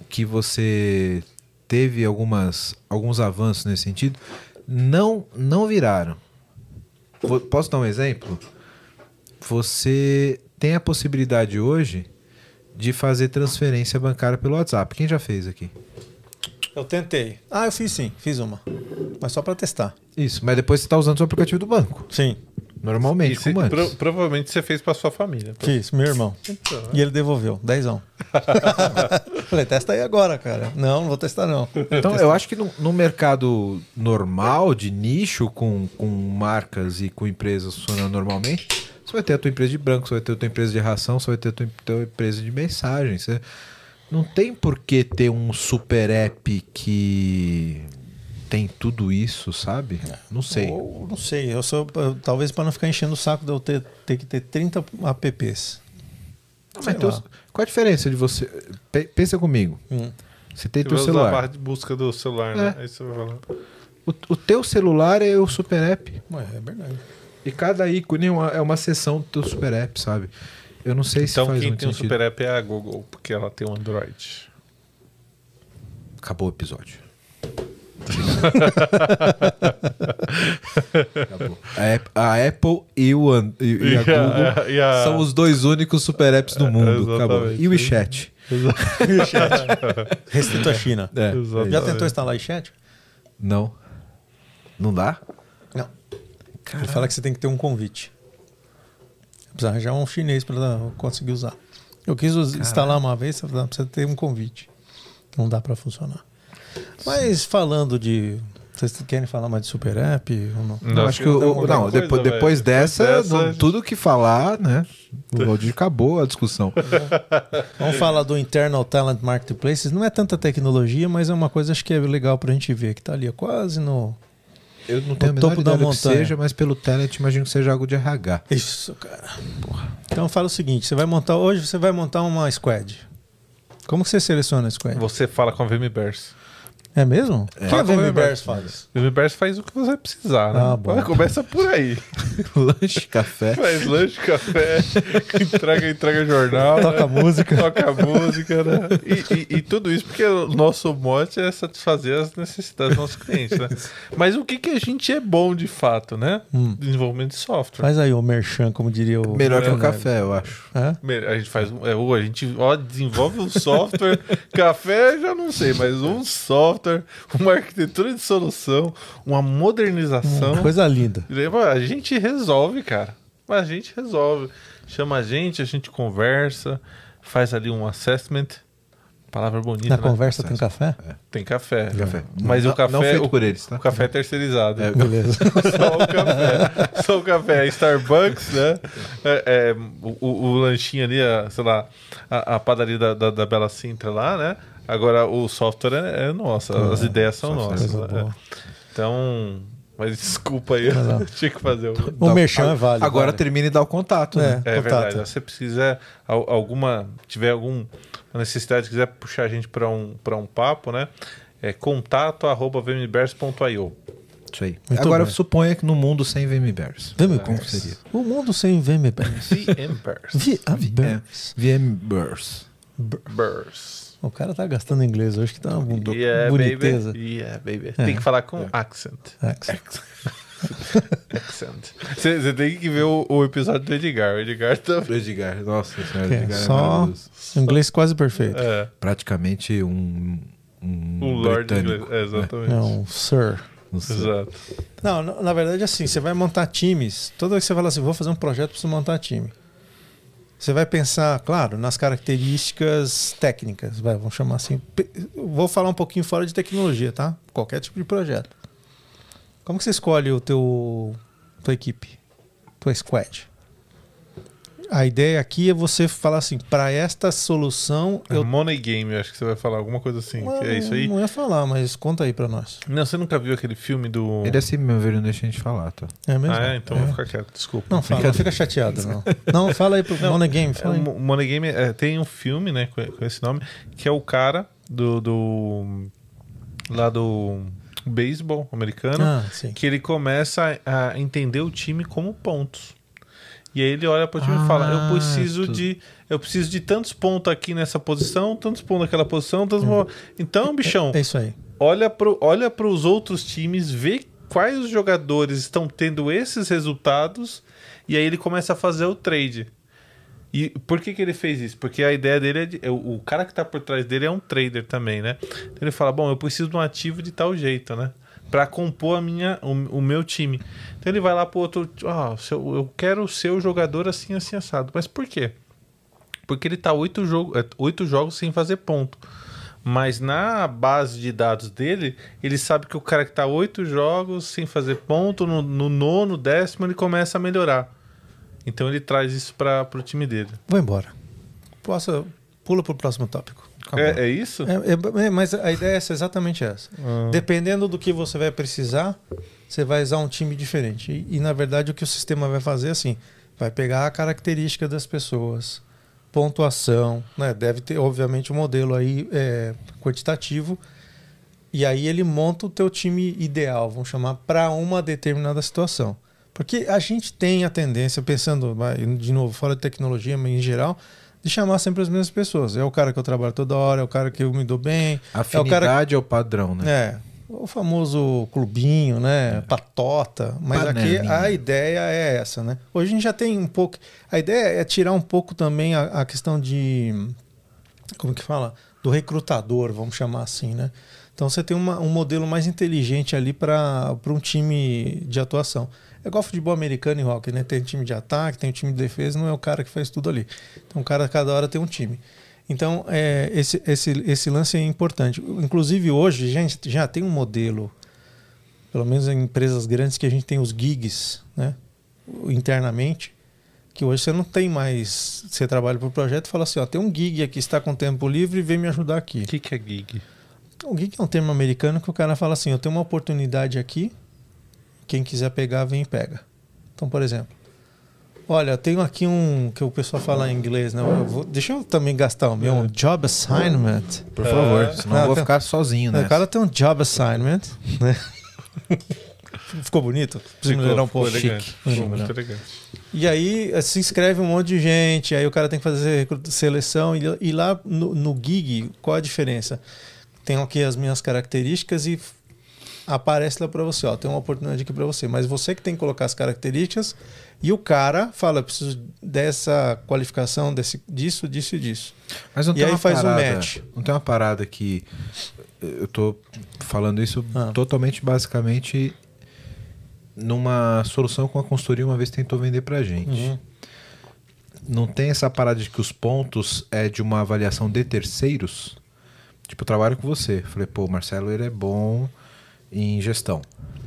que você teve algumas, alguns avanços nesse sentido, não, não viraram. Vou- Posso dar um exemplo? Você tem a possibilidade hoje de fazer transferência bancária pelo WhatsApp. Quem já fez aqui? Eu tentei. Ah, eu fiz sim, fiz uma. Mas só para testar. Isso, mas depois você está usando o seu aplicativo do banco. Sim, Normalmente, se- como antes. pro- provavelmente você fez pra sua família. fiz, meu irmão. Então, E ele devolveu, dezão. Falei, testa aí agora, cara. Não, não vou testar não. Então, eu acho que no, no mercado normal, de nicho, com, com marcas e com empresas funcionando normalmente, você vai ter a tua empresa de branco, você vai ter a tua empresa de ração, você vai ter a tua, tua empresa de mensagem. Você não tem por que ter um super app que tem tudo isso, sabe? Não sei. Ou, não sei, eu sou talvez para não ficar enchendo o saco de eu ter, ter que ter 30 apps. Não, sei mas lá. qual a diferença de você... Pe- Pensa comigo. Hum. Você tem Você teu vai usar a barra celular. de busca do celular, né? Aí você vai falar. O, o teu celular é o super app. Ué, é verdade. E cada ícone é uma, é uma seção do teu super app, sabe? Eu não sei se Então faz quem muito tem um sentido. super app é a Google, porque ela tem um Android. Acabou o episódio. Acabou. A, App- a Apple e, o, An- e, e a E a- Google e a- são os dois únicos super apps do mundo. Acabou. E o WeChat. Restrito à China. É. Já tentou instalar iChat? Não. Não dá? Não. Ele fala que você tem que ter um convite. Precisa arranjar um chinês para conseguir usar. Eu quis us- instalar uma vez, precisa ter um convite. Não dá para funcionar. Mas falando de. Vocês querem falar mais de Super App? Ou não? Eu acho que o, o- não, coisa, depois, depois dessa, Depois dessa, não- a gente- tudo que falar, né? O Valdir acabou a discussão. Vamos falar do Internal Talent Marketplaces. Não é tanta tecnologia, mas é uma coisa acho que é legal pra gente ver, que tá ali quase no. Eu não tenho a topo da que montanha. seja, mas pelo talent imagino que seja algo de RH. Isso, cara. Então fala o seguinte: você vai montar. Hoje você vai montar uma squad. Como você seleciona a squad? Você fala com a VMBears. É mesmo? O que a com a faz? Faz o que você precisar, né? Ah, bom. Começa por aí. Lanche, café. Faz lanche, café, entrega, entrega jornal. Toca né? música. Toca música, né? E, e- e tudo isso porque o nosso mote é satisfazer as necessidades dos nossos clientes, né? Mas o que, que a gente é bom de fato, né? Hum. Desenvolvimento de software. Faz aí o merchan, como diria o. Melhor que o café, eu acho. É? A gente faz. É, ou a gente ó, desenvolve um software, café já não sei, mas um software, uma arquitetura de solução, uma modernização. Hum, Coisa linda. A gente resolve, cara. A gente resolve. Chama a gente, a gente conversa, faz ali um assessment. Palavra bonita. Na né? conversa tem café? Tem café. Café. Mas Não- o café. não feito o, por eles, tá? O café é terceirizado. É, Beleza. Só o café. Só o café. Starbucks, né? É, é, o, o- o lanchinho ali, a, sei lá, a, a padaria da, da, da Bela Sintra lá, né? Agora o software é, é nosso, as ideias são software nossas. é né? Então, mas desculpa aí, Não, não. eu tinha que fazer o. O merchan é válido. Agora vale. termina e dá o contato, né? É Contato. verdade. Se você precisar al- alguma, tiver alguma necessidade, quiser puxar a gente para um para um papo, né? É contato@vmbers.io. Isso aí. Muito Agora bem. suponha que no mundo sem VMBears. VMBears. Como seria? O mundo sem VMBears. VMBers. VMBears. VMBears. O cara tá gastando inglês hoje que tá uma Yeah, boniteza. baby. Yeah, baby. É. Tem que falar com accent. Accent. Accent. Você tem que ver o, o episódio do Edgar. O Edgar tá. Do Edgar. Nossa senhora, é Edgar é só maravilhoso. inglês quase perfeito. É, Praticamente um. Um, um Lord inglês. É, exatamente. É um sir. Exato. Não, na, na verdade, assim, você vai montar times. Toda vez que você fala assim, vou fazer um projeto, preciso montar time. Você vai pensar, claro, nas características técnicas, vai, vamos chamar assim. Vou falar um pouquinho fora de tecnologia, tá? Qualquer tipo de projeto. Como que você escolhe o teu tua equipe, tua squad? A ideia aqui é você falar assim, para esta solução eu Money Game, eu acho que você vai falar alguma coisa assim. que é isso aí? Não ia falar, mas conta aí para nós. Não, você nunca viu aquele filme do. Ele é assim mesmo, ele não deixa a gente falar, tá? É mesmo? Ah, é? Então É. vou ficar quieto, desculpa. Não, fala, não fica chateado, não. Não, fala aí pro Money Game, É, fala aí. o Money Game é, tem um filme, né, com, com esse nome, que é o cara do. do lá do beisebol americano, Ah, sim. que ele começa a entender o time como pontos. E aí ele olha para o time e fala: Ah, Eu preciso tu- de. Eu preciso de tantos pontos aqui nessa posição, tantos pontos naquela posição, tantos pontos. Então, bichão, É isso aí. olha para olha os outros times, vê quais os jogadores estão tendo esses resultados, e aí ele começa a fazer o trade. E por que, que ele fez isso? Porque a ideia dele é. De, o, o cara que tá por trás dele é um trader também, né? Ele fala: bom, eu preciso de um ativo de tal jeito, né? Pra compor a minha, o, o meu time. Então ele vai lá pro outro. Ah, seu- eu quero ser o jogador assim, assim, assado. Mas por quê? Porque ele tá oito, jogo, é, oito jogos sem fazer ponto. Mas na base de dados dele, ele sabe que o cara que tá oito jogos sem fazer ponto, no, no nono, décimo, ele começa a melhorar. Então ele traz isso para o time dele. Vou embora. Posso, pula pro próximo tópico. É, é isso? É, é, mas a ideia é essa, exatamente essa. Ah. Dependendo do que você vai precisar, você vai usar um time diferente. E, e, na verdade o que o sistema vai fazer é assim, vai pegar a característica das pessoas, pontuação, né? deve ter obviamente um modelo aí é, quantitativo, e aí ele monta o teu time ideal, vamos chamar, para uma determinada situação. Porque a gente tem a tendência, pensando, de novo, fora de tecnologia, mas em geral, de chamar sempre as mesmas pessoas. É o cara que eu trabalho toda hora, é o cara que eu me dou bem, é o Afinidade cara é o padrão, né? é, o famoso clubinho, né? Patota. Mas aqui Panelinha. a ideia é essa, né? Hoje a gente já tem um pouco. A ideia é tirar um pouco também a, a questão de como que fala? Do recrutador, vamos chamar assim, né? Então você tem uma, um modelo mais inteligente ali para um time de atuação. É igual futebol americano e hockey, né? Tem time de ataque, tem um time de defesa, não é o cara que faz tudo ali. Então o cara cada hora tem um time. Então é, esse, esse, esse lance é importante. Inclusive hoje, gente, já tem um modelo, pelo menos em empresas grandes, que a gente tem os gigs, né? Internamente, que hoje você não tem mais. Você trabalha para o projeto e fala assim: ó, tem um gig aqui, está com tempo livre, vem me ajudar aqui. O que, que é gig? O gig é um termo americano que o cara fala assim: eu tenho uma oportunidade aqui, quem quiser pegar, vem e pega. Então, por exemplo, olha, tenho aqui um que o pessoal fala em inglês, né? Eu vou, deixa eu também gastar o meu um job assignment. Por favor, É. senão eu vou tem- ficar sozinho, né? O cara tem um job assignment, né? Ficou bonito? Preciso melhorar um pouco. Chique. Elegante. E aí eh, se inscreve um monte de gente, aí o cara tem que fazer seleção. E, lá no, no gig, qual a diferença? Tem aqui as minhas características e aparece lá para você, ó, tem uma oportunidade aqui para você. Mas você que tem que colocar as características e o cara fala, preciso dessa qualificação, desse, disso, disso e disso. Mas não E tem aí uma faz um parada, match. Não tem uma parada que eu tô falando isso Ah. totalmente basicamente numa solução com a consultoria uma vez tentou vender pra gente. Uhum. Não tem essa parada de que os pontos é de uma avaliação de terceiros? Tipo, eu trabalho com você. Falei, pô, o Marcelo ele é bom em gestão.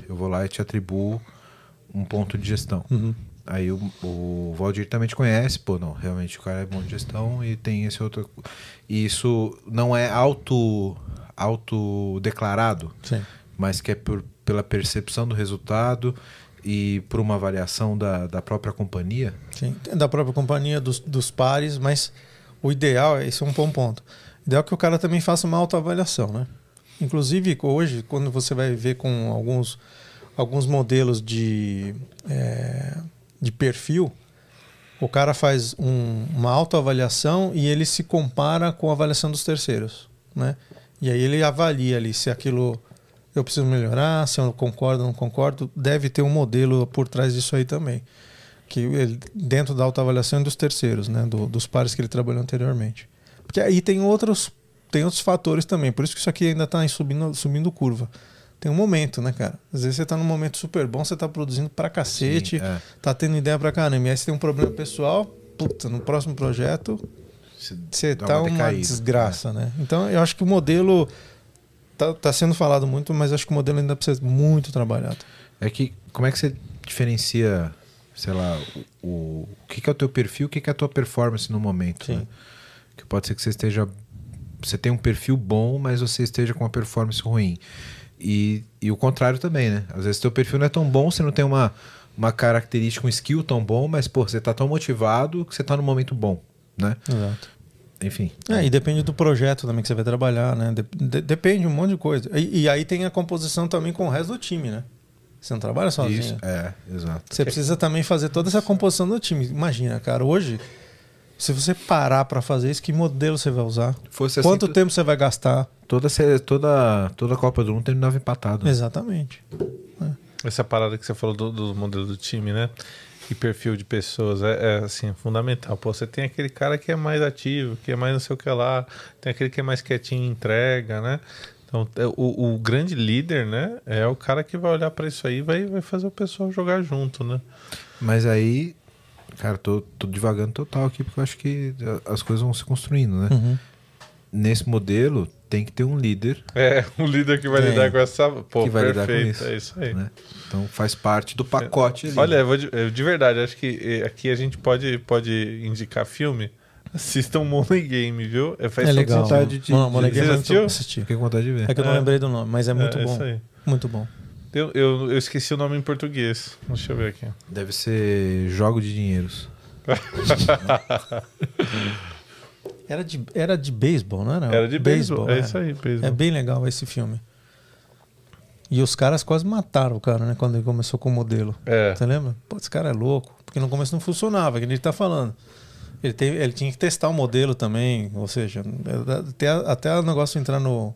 Eu vou lá e te atribuo um ponto de gestão. Uhum. Aí o, o Valdir também te conhece, pô, não, realmente o cara é bom de gestão e tem esse outro. E isso não é auto, auto declarado, Sim. mas que é por, pela percepção do resultado e por uma avaliação da, da própria companhia. Sim, da própria companhia, dos, dos pares, mas o ideal, esse é um bom ponto. O ideal é que o cara também faça uma autoavaliação, né? Inclusive, hoje, quando você vai ver com alguns, alguns modelos de, é, de perfil, o cara faz um, uma autoavaliação e ele se compara com a avaliação dos terceiros, né? E aí ele avalia ali se aquilo eu preciso melhorar, se eu concordo ou não concordo. Deve ter um modelo por trás disso aí também que ele, dentro da autoavaliação e dos terceiros, né, do- dos pares que ele trabalhou anteriormente. Porque aí tem outros tem outros fatores também, por isso que isso aqui ainda está subindo subindo curva. Tem um momento, né, cara? Às vezes você está num momento super bom, você está produzindo pra cacete, Sim, é. tá tendo ideia pra caramba, e aí você tem um problema pessoal, puta, no próximo projeto você tá uma decaída, desgraça, né? Então eu acho que o modelo tá, tá sendo falado muito, mas acho que o modelo ainda precisa ser muito trabalhado. É que como é que você diferencia, sei lá, o, o, que, que é o teu perfil, o que, que é a tua performance no momento? Né? Que pode ser que você esteja. Você tem um perfil bom, mas você esteja com uma performance ruim. E, e o contrário também, né? Às vezes teu perfil não é tão bom, você não tem uma, uma característica, um skill tão bom, mas pô, você tá tão motivado que você tá no momento bom, né? Exato. Enfim. É, e depende do projeto também que você vai trabalhar, né? De- de- depende um monte de coisa. E, e aí tem a composição também com o resto do time, né? Você não trabalha sozinho. Isso, é, exato. Você precisa também fazer toda essa composição do time. Imagina, cara, hoje, se você parar para fazer isso, que modelo você vai usar? Fosse assim, Quanto tu- tempo você vai gastar? Toda, toda, toda a Copa do Mundo terminava empatado. né? Exatamente. Essa parada que você falou do, do modelo do time, né? E perfil de pessoas é, é, assim, fundamental. Pô, você tem aquele cara que é mais ativo, que é mais não sei o que lá, tem aquele que é mais quietinho em entrega, né? Então, é, o, o grande líder, né? É o cara que vai olhar pra isso aí e vai, vai fazer o pessoal jogar junto, né? Mas aí, cara, tô, tô divagando total aqui porque eu acho que as coisas vão se construindo, né? Uhum. Nesse modelo, tem que ter um líder, É, o líder que vai Tem. lidar com essa. Pô, Que vai lidar com perfeito, isso, é isso aí. né? Então faz parte do pacote ali. Olha, eu vou de, eu de verdade, acho que eh, aqui a gente pode, pode indicar filme. Assistam Money Game, viu? É, faz É legal. vontade de- Mano, Moleque Você é muito- assistiu? assisti. Fiquei com vontade de ver. É que eu não É. lembrei do nome, mas é muito É, bom. isso aí. Muito bom. Eu, eu, eu esqueci o nome em português. Deixa eu ver aqui. Deve ser jogo de dinheiros. Era de, era de beisebol, não era? Era de beisebol. É era. isso aí, beisebol. É bem legal esse filme. E os caras quase mataram o cara, né? Quando ele começou com o modelo. É. Você lembra? Pô, esse cara é louco. Porque no começo não funcionava, que ele tá falando. Ele, teve, ele tinha que testar o modelo também. Ou seja, até, até o negócio entrar no.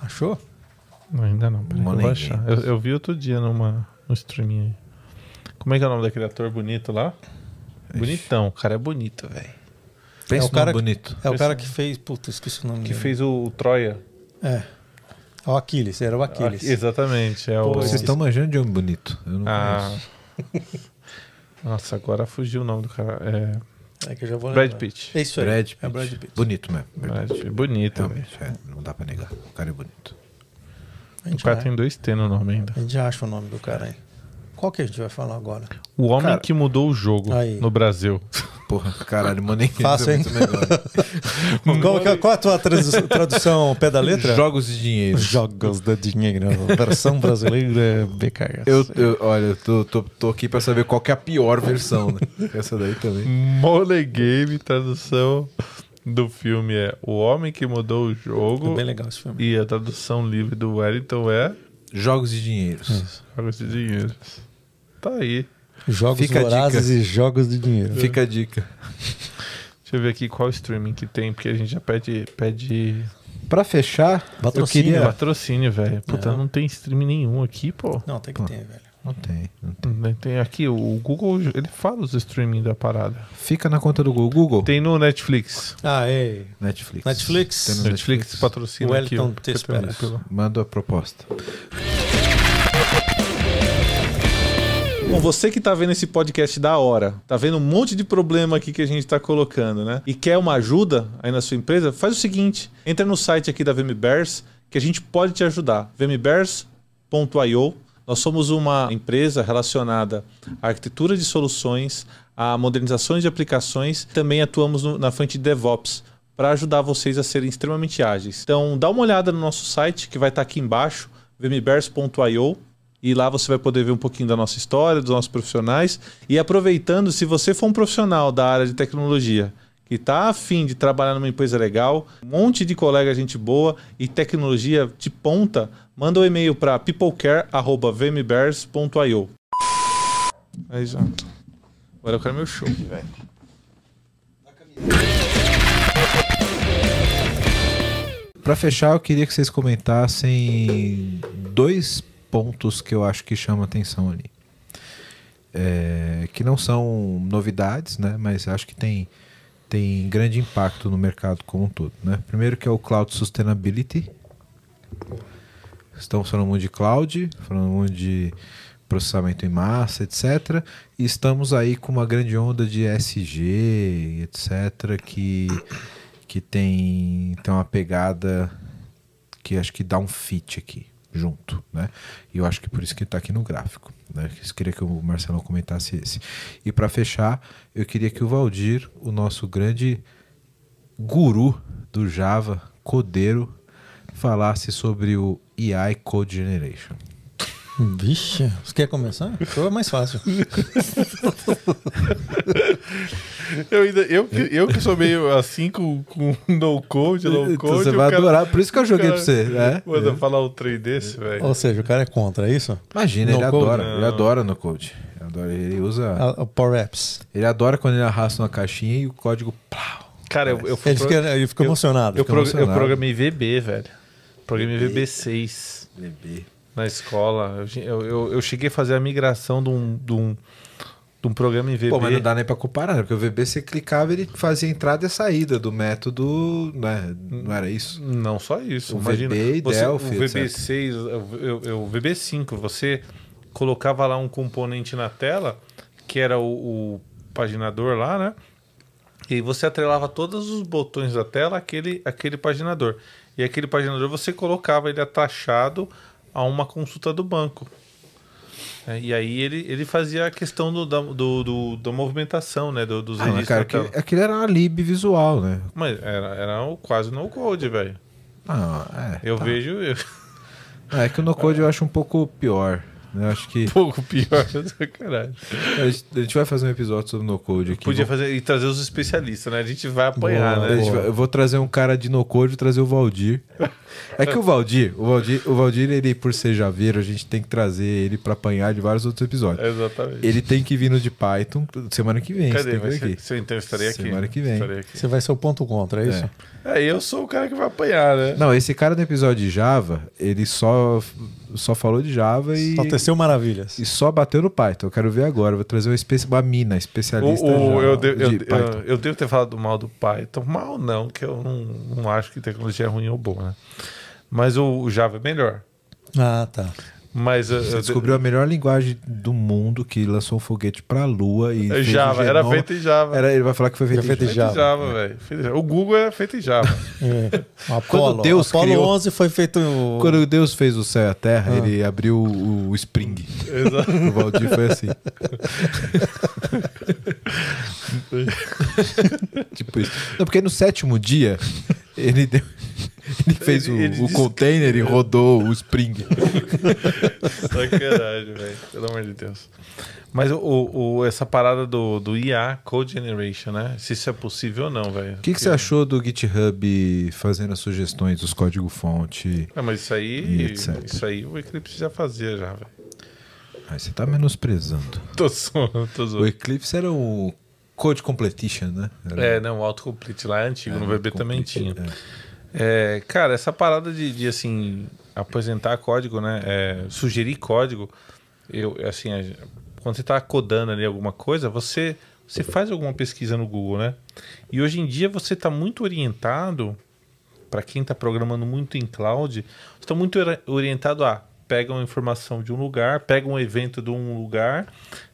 Achou? Não, ainda não. Peraí, eu vou achar. Eu, eu vi outro dia numa, no streaming aí. Como é que é o nome daquele ator bonito lá? Bonitão. O cara é bonito, velho. Pensa É o cara bonito. É o cara que fez. Puta, esqueci o nome Que dele. fez o, o Troia. É. O Aquiles, era o Aquiles. Ah, exatamente. É o... Pô, Vocês estão manjando de homem bonito. Eu não Ah. conheço. Nossa, agora fugiu o nome do cara. É É que eu já vou Brad lembrar. Pitt. É isso aí. Brad Pitt. É Brad Pitt. Bonito mesmo. Brad. Pitt. Bonito. Realmente, é, não dá pra negar. O cara é bonito. O cara vai- tem dois T no nome ainda. a gente acha o nome do cara aí. Qual que a gente vai falar agora? O homem Cara- que mudou o jogo Aí. no Brasil. Porra, caralho, mano. Fácil, é hein? muito melhor. Qual, que é- qual a tua tradu- tradução pé da letra? Jogos de dinheiro. Jogos de dinheiro. Versão brasileira BKS. Eu, eu- olha, eu tô, tô, tô aqui pra saber qual que é a pior versão, né? Essa daí também. Mole Game, tradução do filme é O Homem que Mudou o É Jogo. bem legal esse filme. E a tradução livre do Wellington é Jogos de dinheiros. Jogos de Dinheiro. Tá aí. Jogos Fica vorazes dica. e jogos de dinheiro. Fica a dica. Deixa eu ver aqui qual streaming que tem, porque a gente já pede, pede Pra fechar, eu Patrocínio, queria... patrocínio, velho. Puta, É. não tem streaming nenhum aqui, pô. Não, tem que ter, velho. Não tem, não tem. Tem- Tem aqui, o Google, ele fala os streaming da parada. Fica na conta do Google. Google. Tem no Netflix. Ah, ei. Netflix. Netflix. Tem no Netflix, patrocina O aqui. Te espera. Pelo- Manda a proposta. Bom, você que tá vendo esse podcast da hora, tá vendo um monte de problema aqui que a gente tá colocando, né? E quer uma ajuda aí na sua empresa, faz o seguinte: entra no site aqui da VMBears que a gente pode te ajudar. vmbears.io. Nós somos uma empresa relacionada à arquitetura de soluções, a modernizações de aplicações, também atuamos no- na frente de DevOps para ajudar vocês a serem extremamente ágeis. Então, dá uma olhada no nosso site que vai estar aqui embaixo, vmbears.io. E lá você vai poder ver um pouquinho da nossa história, dos nossos profissionais. E aproveitando, se você for um profissional da área de tecnologia que está afim de trabalhar numa empresa legal, um monte de colega gente boa e tecnologia de ponta, manda um e-mail para peoplecare.vmbears.io. Aí já. Agora eu quero meu show, velho. Pra fechar, eu queria que vocês comentassem dois pontos que eu acho que chamam atenção ali. É, que não são novidades, né? Mas acho que tem, tem grande impacto no mercado como um todo. Né? Primeiro que é o Cloud Sustainability. Estamos falando muito de cloud, falando muito de processamento em massa, etc. E estamos aí com uma grande onda de SG, etc., que, que tem, tem uma pegada que acho que dá um fit aqui, junto, né? E eu acho que por isso que está aqui no gráfico, né? Eu queria que o Marcelo comentasse esse. E para fechar, eu queria que o Valdir, o nosso grande guru do Java, codeiro, falasse sobre o AI Code Generation. Vixe, você quer começar? Então é mais fácil. Eu, ainda, eu, que- eu que sou meio assim com, com no code, low Então code. você vai cara- adorar, por isso que eu joguei cara- pra você, né? Manda falar um trem desse, velho. Ou seja, o cara é contra, é isso? Imagina, No ele code? adora, ele Não. adora no code. Ele adora- Ele usa. A- O Power Apps. Ele adora quando ele arrasta uma caixinha e o código. Plau. Cara, eu, eu, fui Ele pro- fica, ele fica eu- emocionado. eu, fica pro- eu emocionado. programei VB, velho. Programei VB6 Bebê. Na escola. Eu, eu, eu- cheguei a fazer a migração de um, de um, de um programa em VB. Pô, mas não dá nem pra comparar, né? porque o VB você clicava ele fazia entrada e saída do método. Né? Não era isso? Não só isso. O Imagina, VB e você, Delphi, o etc. VB6, eu, eu- o VB5, você colocava lá um componente na tela, que era o, o paginador lá, né? E você atrelava todos os botões da tela àquele, àquele paginador. E aquele paginador você colocava ele atachado a uma consulta do banco. É, e aí ele, ele fazia a questão do, da, do, do- da movimentação, né? Do, dos Ah, registros cara, aquele, aquele era uma lib visual, né? Mas era, era o quase no code, velho. Ah, é. Eu tá. vejo. Eu... É que o no code eu acho um pouco pior. Eu acho que. pouco pior do caralho. A gente, a gente vai fazer um episódio sobre no code aqui. Podia Vou- fazer e trazer os especialistas, né? A gente vai apanhar, Boa, né? vai- eu vou trazer um cara de no code e trazer o Valdir. É que o Valdir, o Valdir, o Valdir, ele, por ser javeiro, a gente tem que trazer ele pra apanhar de vários outros episódios. Exatamente. Ele tem que vir no de Python semana que vem. Cadê? Você tem que vir ser, aqui. se eu então estarei aqui. Semana que vem. Aqui. Você vai ser o ponto contra, é isso? É. É, eu sou o cara que vai apanhar, né? Não, esse cara no episódio de Java, ele só só falou de Java e, Só teceu maravilhas. e só bateu no Python. Eu quero ver agora. Vou trazer uma, espe- uma mina, O- especialista o- já eu, de- eu- de eu- Python. eu devo ter falado mal do Python. Mal não, que eu não, não acho que tecnologia é ruim ou boa, né? Mas o, o Java é melhor. Ah, tá. Mas eu- Você eu- descobriu a melhor linguagem do mundo que lançou um foguete pra lua e. é Java, era feito em Java. Era, ele vai falar que foi feito, feito em Java. Java, velho. Em Java. O Google é feito em Java. É. O Apollo, Deus Apollo criou- 11 foi feito. Quando Deus fez o céu e a terra, Ah. ele abriu o, o Spring. Exato. O Valdir foi assim. tipo isso. Não, porque no sétimo dia, ele deu. Ele fez Ele- o, ele o container e rodou o Spring. Sacanagem, velho. Pelo amor de Deus. Mas o, o- o- essa parada do, do IA, Code Generation, né? Se isso é possível ou não, velho. O que, que você achou do GitHub fazendo as sugestões dos código-fonte? É, mas isso aí. Isso aí o Eclipse já fazia, já, velho. Aí você tá menosprezando. Tô zoando, tô O zoando. Eclipse era o Code Completion, né? Era É, não, o autocomplete lá é antigo, no era VB também tinha. é. É, cara, essa parada de, de, assim, apresentar código, né? é, sugerir código, eu, assim, quando você tá codando ali alguma coisa, você, você faz alguma pesquisa no Google, né? E hoje em dia você tá muito orientado, para quem tá programando muito em cloud, você tá muito ori- orientado a pega uma informação de um lugar, pega um evento de um lugar,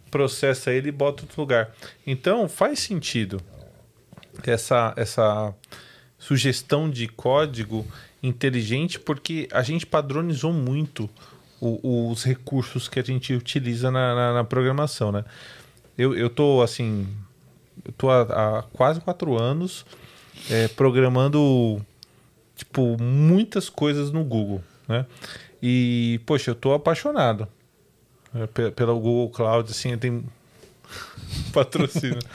processa ele e bota outro lugar. Então faz sentido essa, essa sugestão de código inteligente porque a gente padronizou muito o- os recursos que a gente utiliza na, na- na programação, né? Eu, eu tô assim, eu tô há, há quase quatro anos é, programando tipo muitas coisas no Google, né? E poxa, eu tô apaixonado é, pe- pela Google Cloud, assim, tem patrocínio.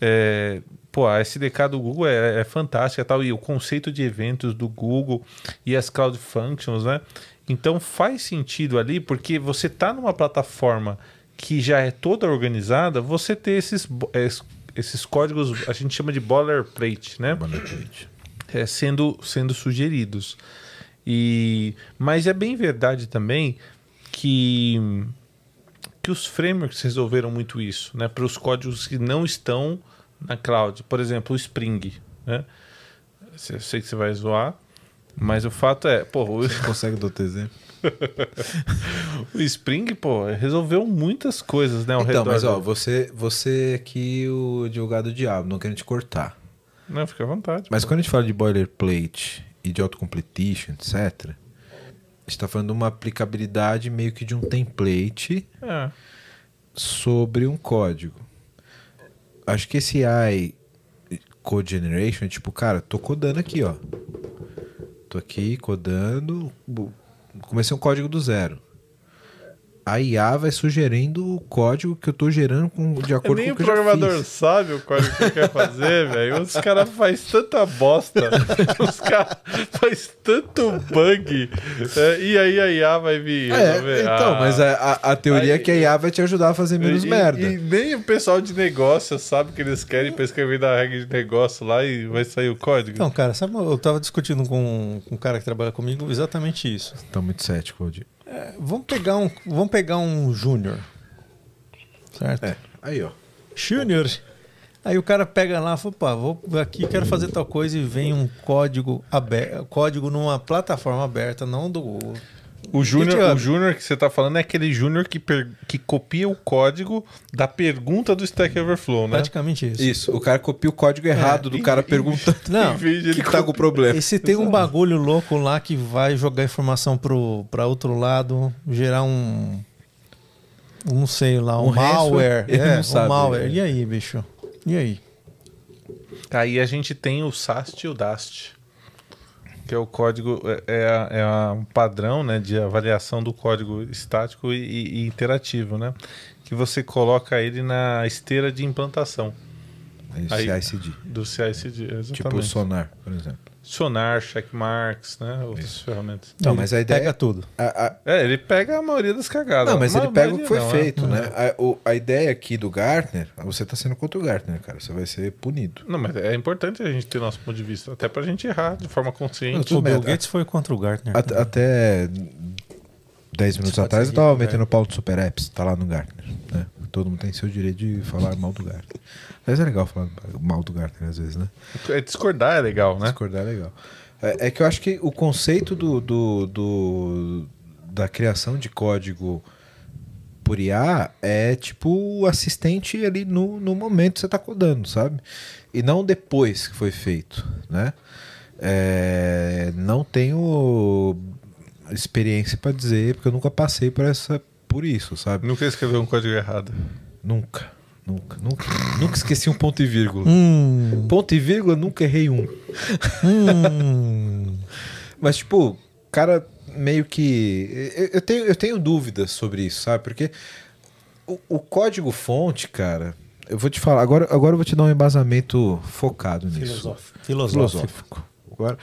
É, pô, a SDK do Google é, é fantástica tal, e o conceito de eventos do Google e as Cloud Functions, né? Então faz sentido ali, porque você tá numa plataforma que já é toda organizada, você ter esses, esses códigos, a gente chama de boilerplate, né? é, sendo, sendo sugeridos. E, mas é bem verdade também que, que os frameworks resolveram muito isso, né? Para os códigos que não estão na cloud. Por exemplo, o Spring, né? Eu sei que você vai zoar, mas o fato é, pô, o, Consegue dar outro exemplo? o Spring, pô, resolveu muitas coisas, né? Ao Então, mas ó, do- você, você aqui, o advogado do diabo, não querendo te cortar. Não, fica à vontade. Mas pô. quando a gente fala de boilerplate e de autocompletion, etc., está falando de uma aplicabilidade meio que de um template É. sobre um código. Acho que esse AI Code Generation é tipo, cara, tô codando aqui, ó. Tô aqui codando, comecei um código do zero. A IA vai sugerindo o código que eu tô gerando com, de acordo Nem com o o que eu já programador fiz. sabe o código que quer fazer, velho. Os caras fazem tanta bosta. Os caras fazem tanto bug. é, e aí a IA vai vir. É, então, Ah, mas a, a- a teoria Aí- é que a IA vai te ajudar a fazer menos e, merda. E nem o pessoal de negócio sabe o que eles querem pra escrever na regra de negócio lá e vai sair o código. Então, cara, sabe, eu tava discutindo com, com um cara que trabalha comigo exatamente isso. Tá muito cético, Valdir. É, vamos pegar um, vamos pegar um júnior. Certo? É, aí ó. Júnior. Aí o cara pega lá, fala, pá, vou aqui, quero fazer tal coisa e vem um código aberto, código numa plataforma aberta, não do Google. O júnior, o júnior que você tá falando é aquele júnior que, per- que copia o código da pergunta do Stack Overflow, né? Praticamente isso. Isso, o cara copia o código errado do cara perguntando Não, Em vez de o ele que tá com o problema. E se tem um bagulho louco lá que vai jogar informação pro, pra outro lado, gerar um. um, Não sei lá, um, Um malware. É, não um sabe. malware. E aí, bicho? E aí? Aí a gente tem o SAST e o DAST, que é o código, é, é, é um padrão né, de avaliação do código estático e, e- e interativo, né? Que você coloca ele na esteira de implantação Aí, Aí- CICD. do CI/CD, exatamente. Tipo o Sonar, por exemplo. Sonar, checkmarks, né? Outras ferramentas. Não, Ele mas a ideia- Pega tudo. A- a- É, ele pega a maioria das cagadas. Não, mas Ma- ele pega o que foi não, feito, é. né? A, o- a ideia aqui do Gartner, você tá sendo contra o Gartner, cara. Você vai ser punido. Não, mas é importante a gente ter nosso ponto de vista, até pra gente errar de forma consciente. Tudo o Bill bem, Gates foi contra o Gartner. At- até 10 minutos atrás eu tava né? metendo pau do Super Apps, tá lá no Gartner. Né? Todo mundo tem seu direito de falar mal do Gartner. Mas é legal falar mal do Gartner às vezes, né? É, discordar é legal, né? Discordar é legal. É, é que eu acho que o conceito do, do, do- da criação de código por IA é tipo o assistente ali no, no momento que você está codando, sabe? E não depois que foi feito, né? É, não tenho experiência para dizer, porque eu nunca passei por essa por isso, sabe? Nunca escreveu um código errado. Nunca, nunca, nunca, nunca esqueci um ponto e vírgula. Hum, Ponto e vírgula, nunca errei um. hum. Mas, tipo, cara, meio que. Eu, eu tenho, eu tenho dúvidas sobre isso, sabe? Porque o, o código fonte, cara, eu vou te falar. Agora, agora eu vou te dar um embasamento focado nisso. Filosófico. Filosófico. Filosófico. Agora,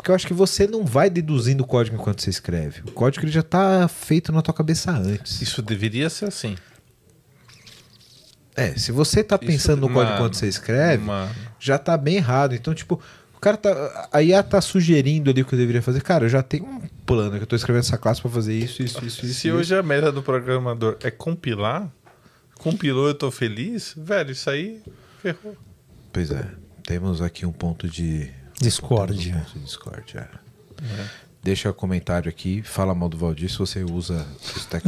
porque eu acho que você não vai deduzindo o código enquanto você escreve. O código ele já tá feito na tua cabeça antes. Isso deveria ser assim. É, se você tá pensando no código enquanto você escreve, Mano, já tá bem errado. Então, tipo, o cara tá. A IA tá sugerindo ali o que eu deveria fazer. Cara, eu já tenho um plano que eu tô escrevendo essa classe pra fazer isso, isso, isso, isso. se isso. hoje a meta do programador é compilar, compilou eu tô feliz, velho, isso aí ferrou. Pois é. Temos aqui um ponto de. Temos um ponto de discórdia. Deixa o comentário aqui, fala mal do Valdir se você usa o Stack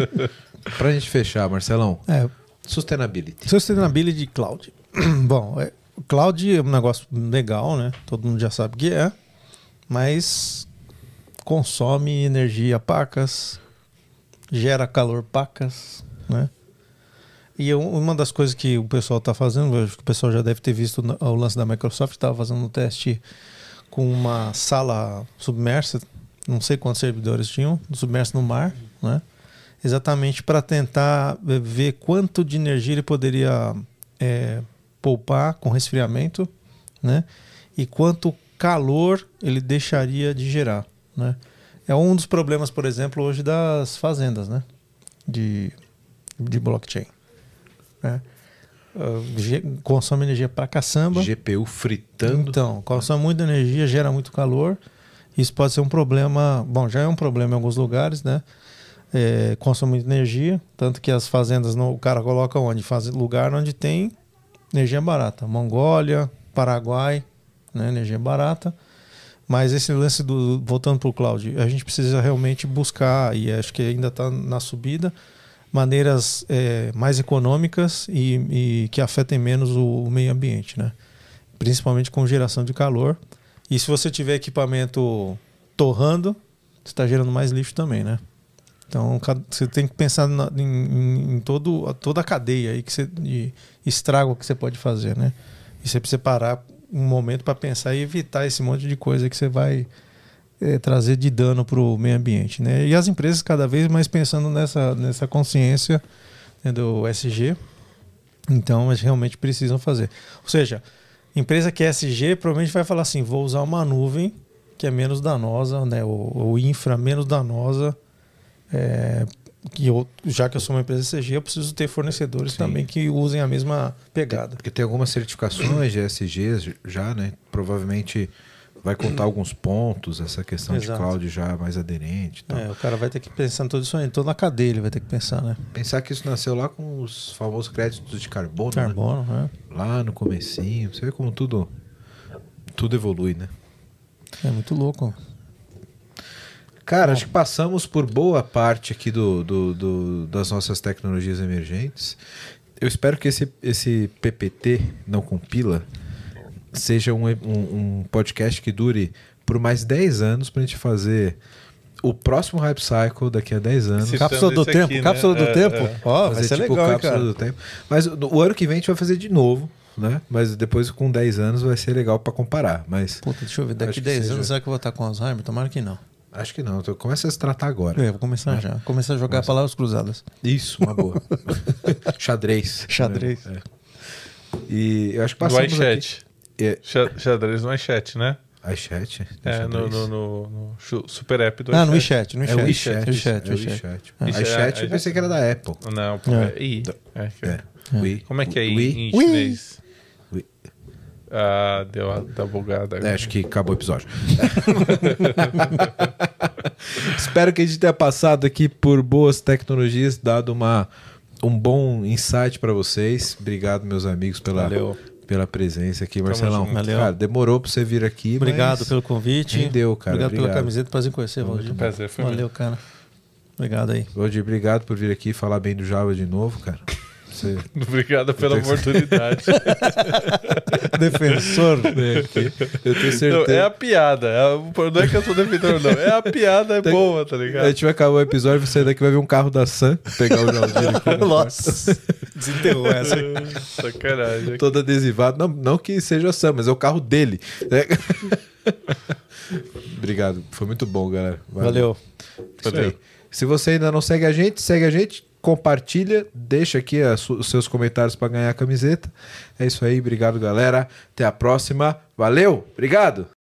pra gente fechar, Marcelão, É, sustainability. Sustainability Cloud. Bom, é, cloud é um negócio legal, né? Todo mundo já sabe o que é, mas consome energia pacas, gera calor pacas, né? E uma das coisas que o pessoal está fazendo, acho que o pessoal já deve ter visto o lance da Microsoft, estava fazendo um teste com uma sala submersa, não sei quantos servidores tinham, submersa no mar, né? Exatamente para tentar ver quanto de energia ele poderia eh, poupar com resfriamento, né? E quanto calor ele deixaria de gerar, né? É um dos problemas, por exemplo, hoje das fazendas, né? De, de blockchain. Né? Consome energia pra caçamba. GPU fritando. Então, consome muita energia, gera muito calor. Isso pode ser um problema. Bom, já é um problema em alguns lugares, né? É, consome muita energia, tanto que as fazendas, não, o cara coloca onde? Faz lugar onde tem energia barata. Mongólia, Paraguai, né? energia barata. Mas esse lance do. Voltando para o cloud, a gente precisa realmente buscar, e acho que ainda está na subida, maneiras é, mais econômicas e, e que afetem menos o, o meio ambiente, né? Principalmente com geração de calor. E se você tiver equipamento torrando, você está gerando mais lixo também, né? Então você tem que pensar na- em- em todo, toda a cadeia aí que você, de estrago que você pode fazer, né? E você precisa parar um momento para pensar e evitar esse monte de coisa que você vai eh, trazer de dano para o meio ambiente, né? E as empresas cada vez mais pensando nessa, nessa consciência né, do SG, então elas realmente precisam fazer. Ou seja, empresa que é SG provavelmente vai falar assim, vou usar uma nuvem que é menos danosa, né? O, o infra menos danosa, é, que eu, já que eu sou uma empresa SG, eu preciso ter fornecedores Sim. também que usem a mesma pegada. Porque tem algumas certificações de SGs já, né? Provavelmente vai contar alguns pontos, essa questão de Exato. cloud já mais aderente. tal. É, o cara vai ter que pensar em tudo isso aí, toda a cadeia ele vai ter que pensar, né? Pensar que isso nasceu lá com os famosos créditos de carbono, né? Carbono, né? Lá no comecinho. Você vê como tudo, tudo evolui, né? É muito louco. Cara, acho que passamos por boa parte aqui do, do- do- das nossas tecnologias emergentes. Eu espero que esse, esse PPT não compila seja um, um- um podcast que dure por mais 10 anos pra gente fazer o próximo Hype Cycle daqui a 10 anos. Citando Cápsula do tempo, aqui, né? cápsula do É, tempo. é. Ó, vai ser tipo legal, cápsula cara. do tempo. Mas o, o ano que vem a gente vai fazer de novo, né? Mas depois com 10 anos vai ser legal pra comparar. Mas Puta, deixa eu ver, daqui Acho que 10 seja. anos será que eu vou estar com Alzheimer? Tomara que não. acho que não. Então começa a se tratar agora. É, vou começar já. Começar a jogar palavras cruzadas. Isso, uma boa. Xadrez. Xadrez. É. E eu acho que passamos iChat. aqui. É, Xa- Xadrez no iChat, né? iChat? É, no, no, no- no super app do Ah, no iChat. WeChat, no É o WeChat. WeChat. WeChat, é o WeChat. WeChat. É. iChat eu pensei que era da Apple. Não, É. é I. É, É. Como é que é I em chinês? Ah, deu a da bugada. É, acho que acabou o episódio. Espero que a gente tenha passado aqui por boas tecnologias, dado uma, um bom insight para vocês. Obrigado, meus amigos, pela, Valeu. Pela presença aqui. Marcelão. Valeu. cara, demorou para você vir aqui, Obrigado mas pelo convite. rendeu, cara. Obrigado, pela Obrigado. camiseta. Prazer em conhecer, Valdir. prazer, foi Valeu, cara. Obrigado aí. Valdir, obrigado por vir aqui falar bem do Java de novo, cara. Você Obrigado pela oportunidade. Defensor. vem aqui. Eu tenho Não, certeza. é a piada. é a- Não é que eu sou defensor, não. É a piada, é Tem- boa, tá A ligado? gente vai acabar o episódio, você daqui vai ver um carro da Sam pegar o no Nossa. Desenterrou essa. Sacanagem. todo adesivado. Não, não que seja a Sam, mas é o carro dele. né? Obrigado. Foi muito bom, galera. Valeu. Isso Valeu. aí. Se você ainda não segue a gente, segue a gente, compartilha, deixa aqui os seus comentários para ganhar a camiseta. É isso aí. Obrigado, galera. Até a próxima. Valeu. Obrigado.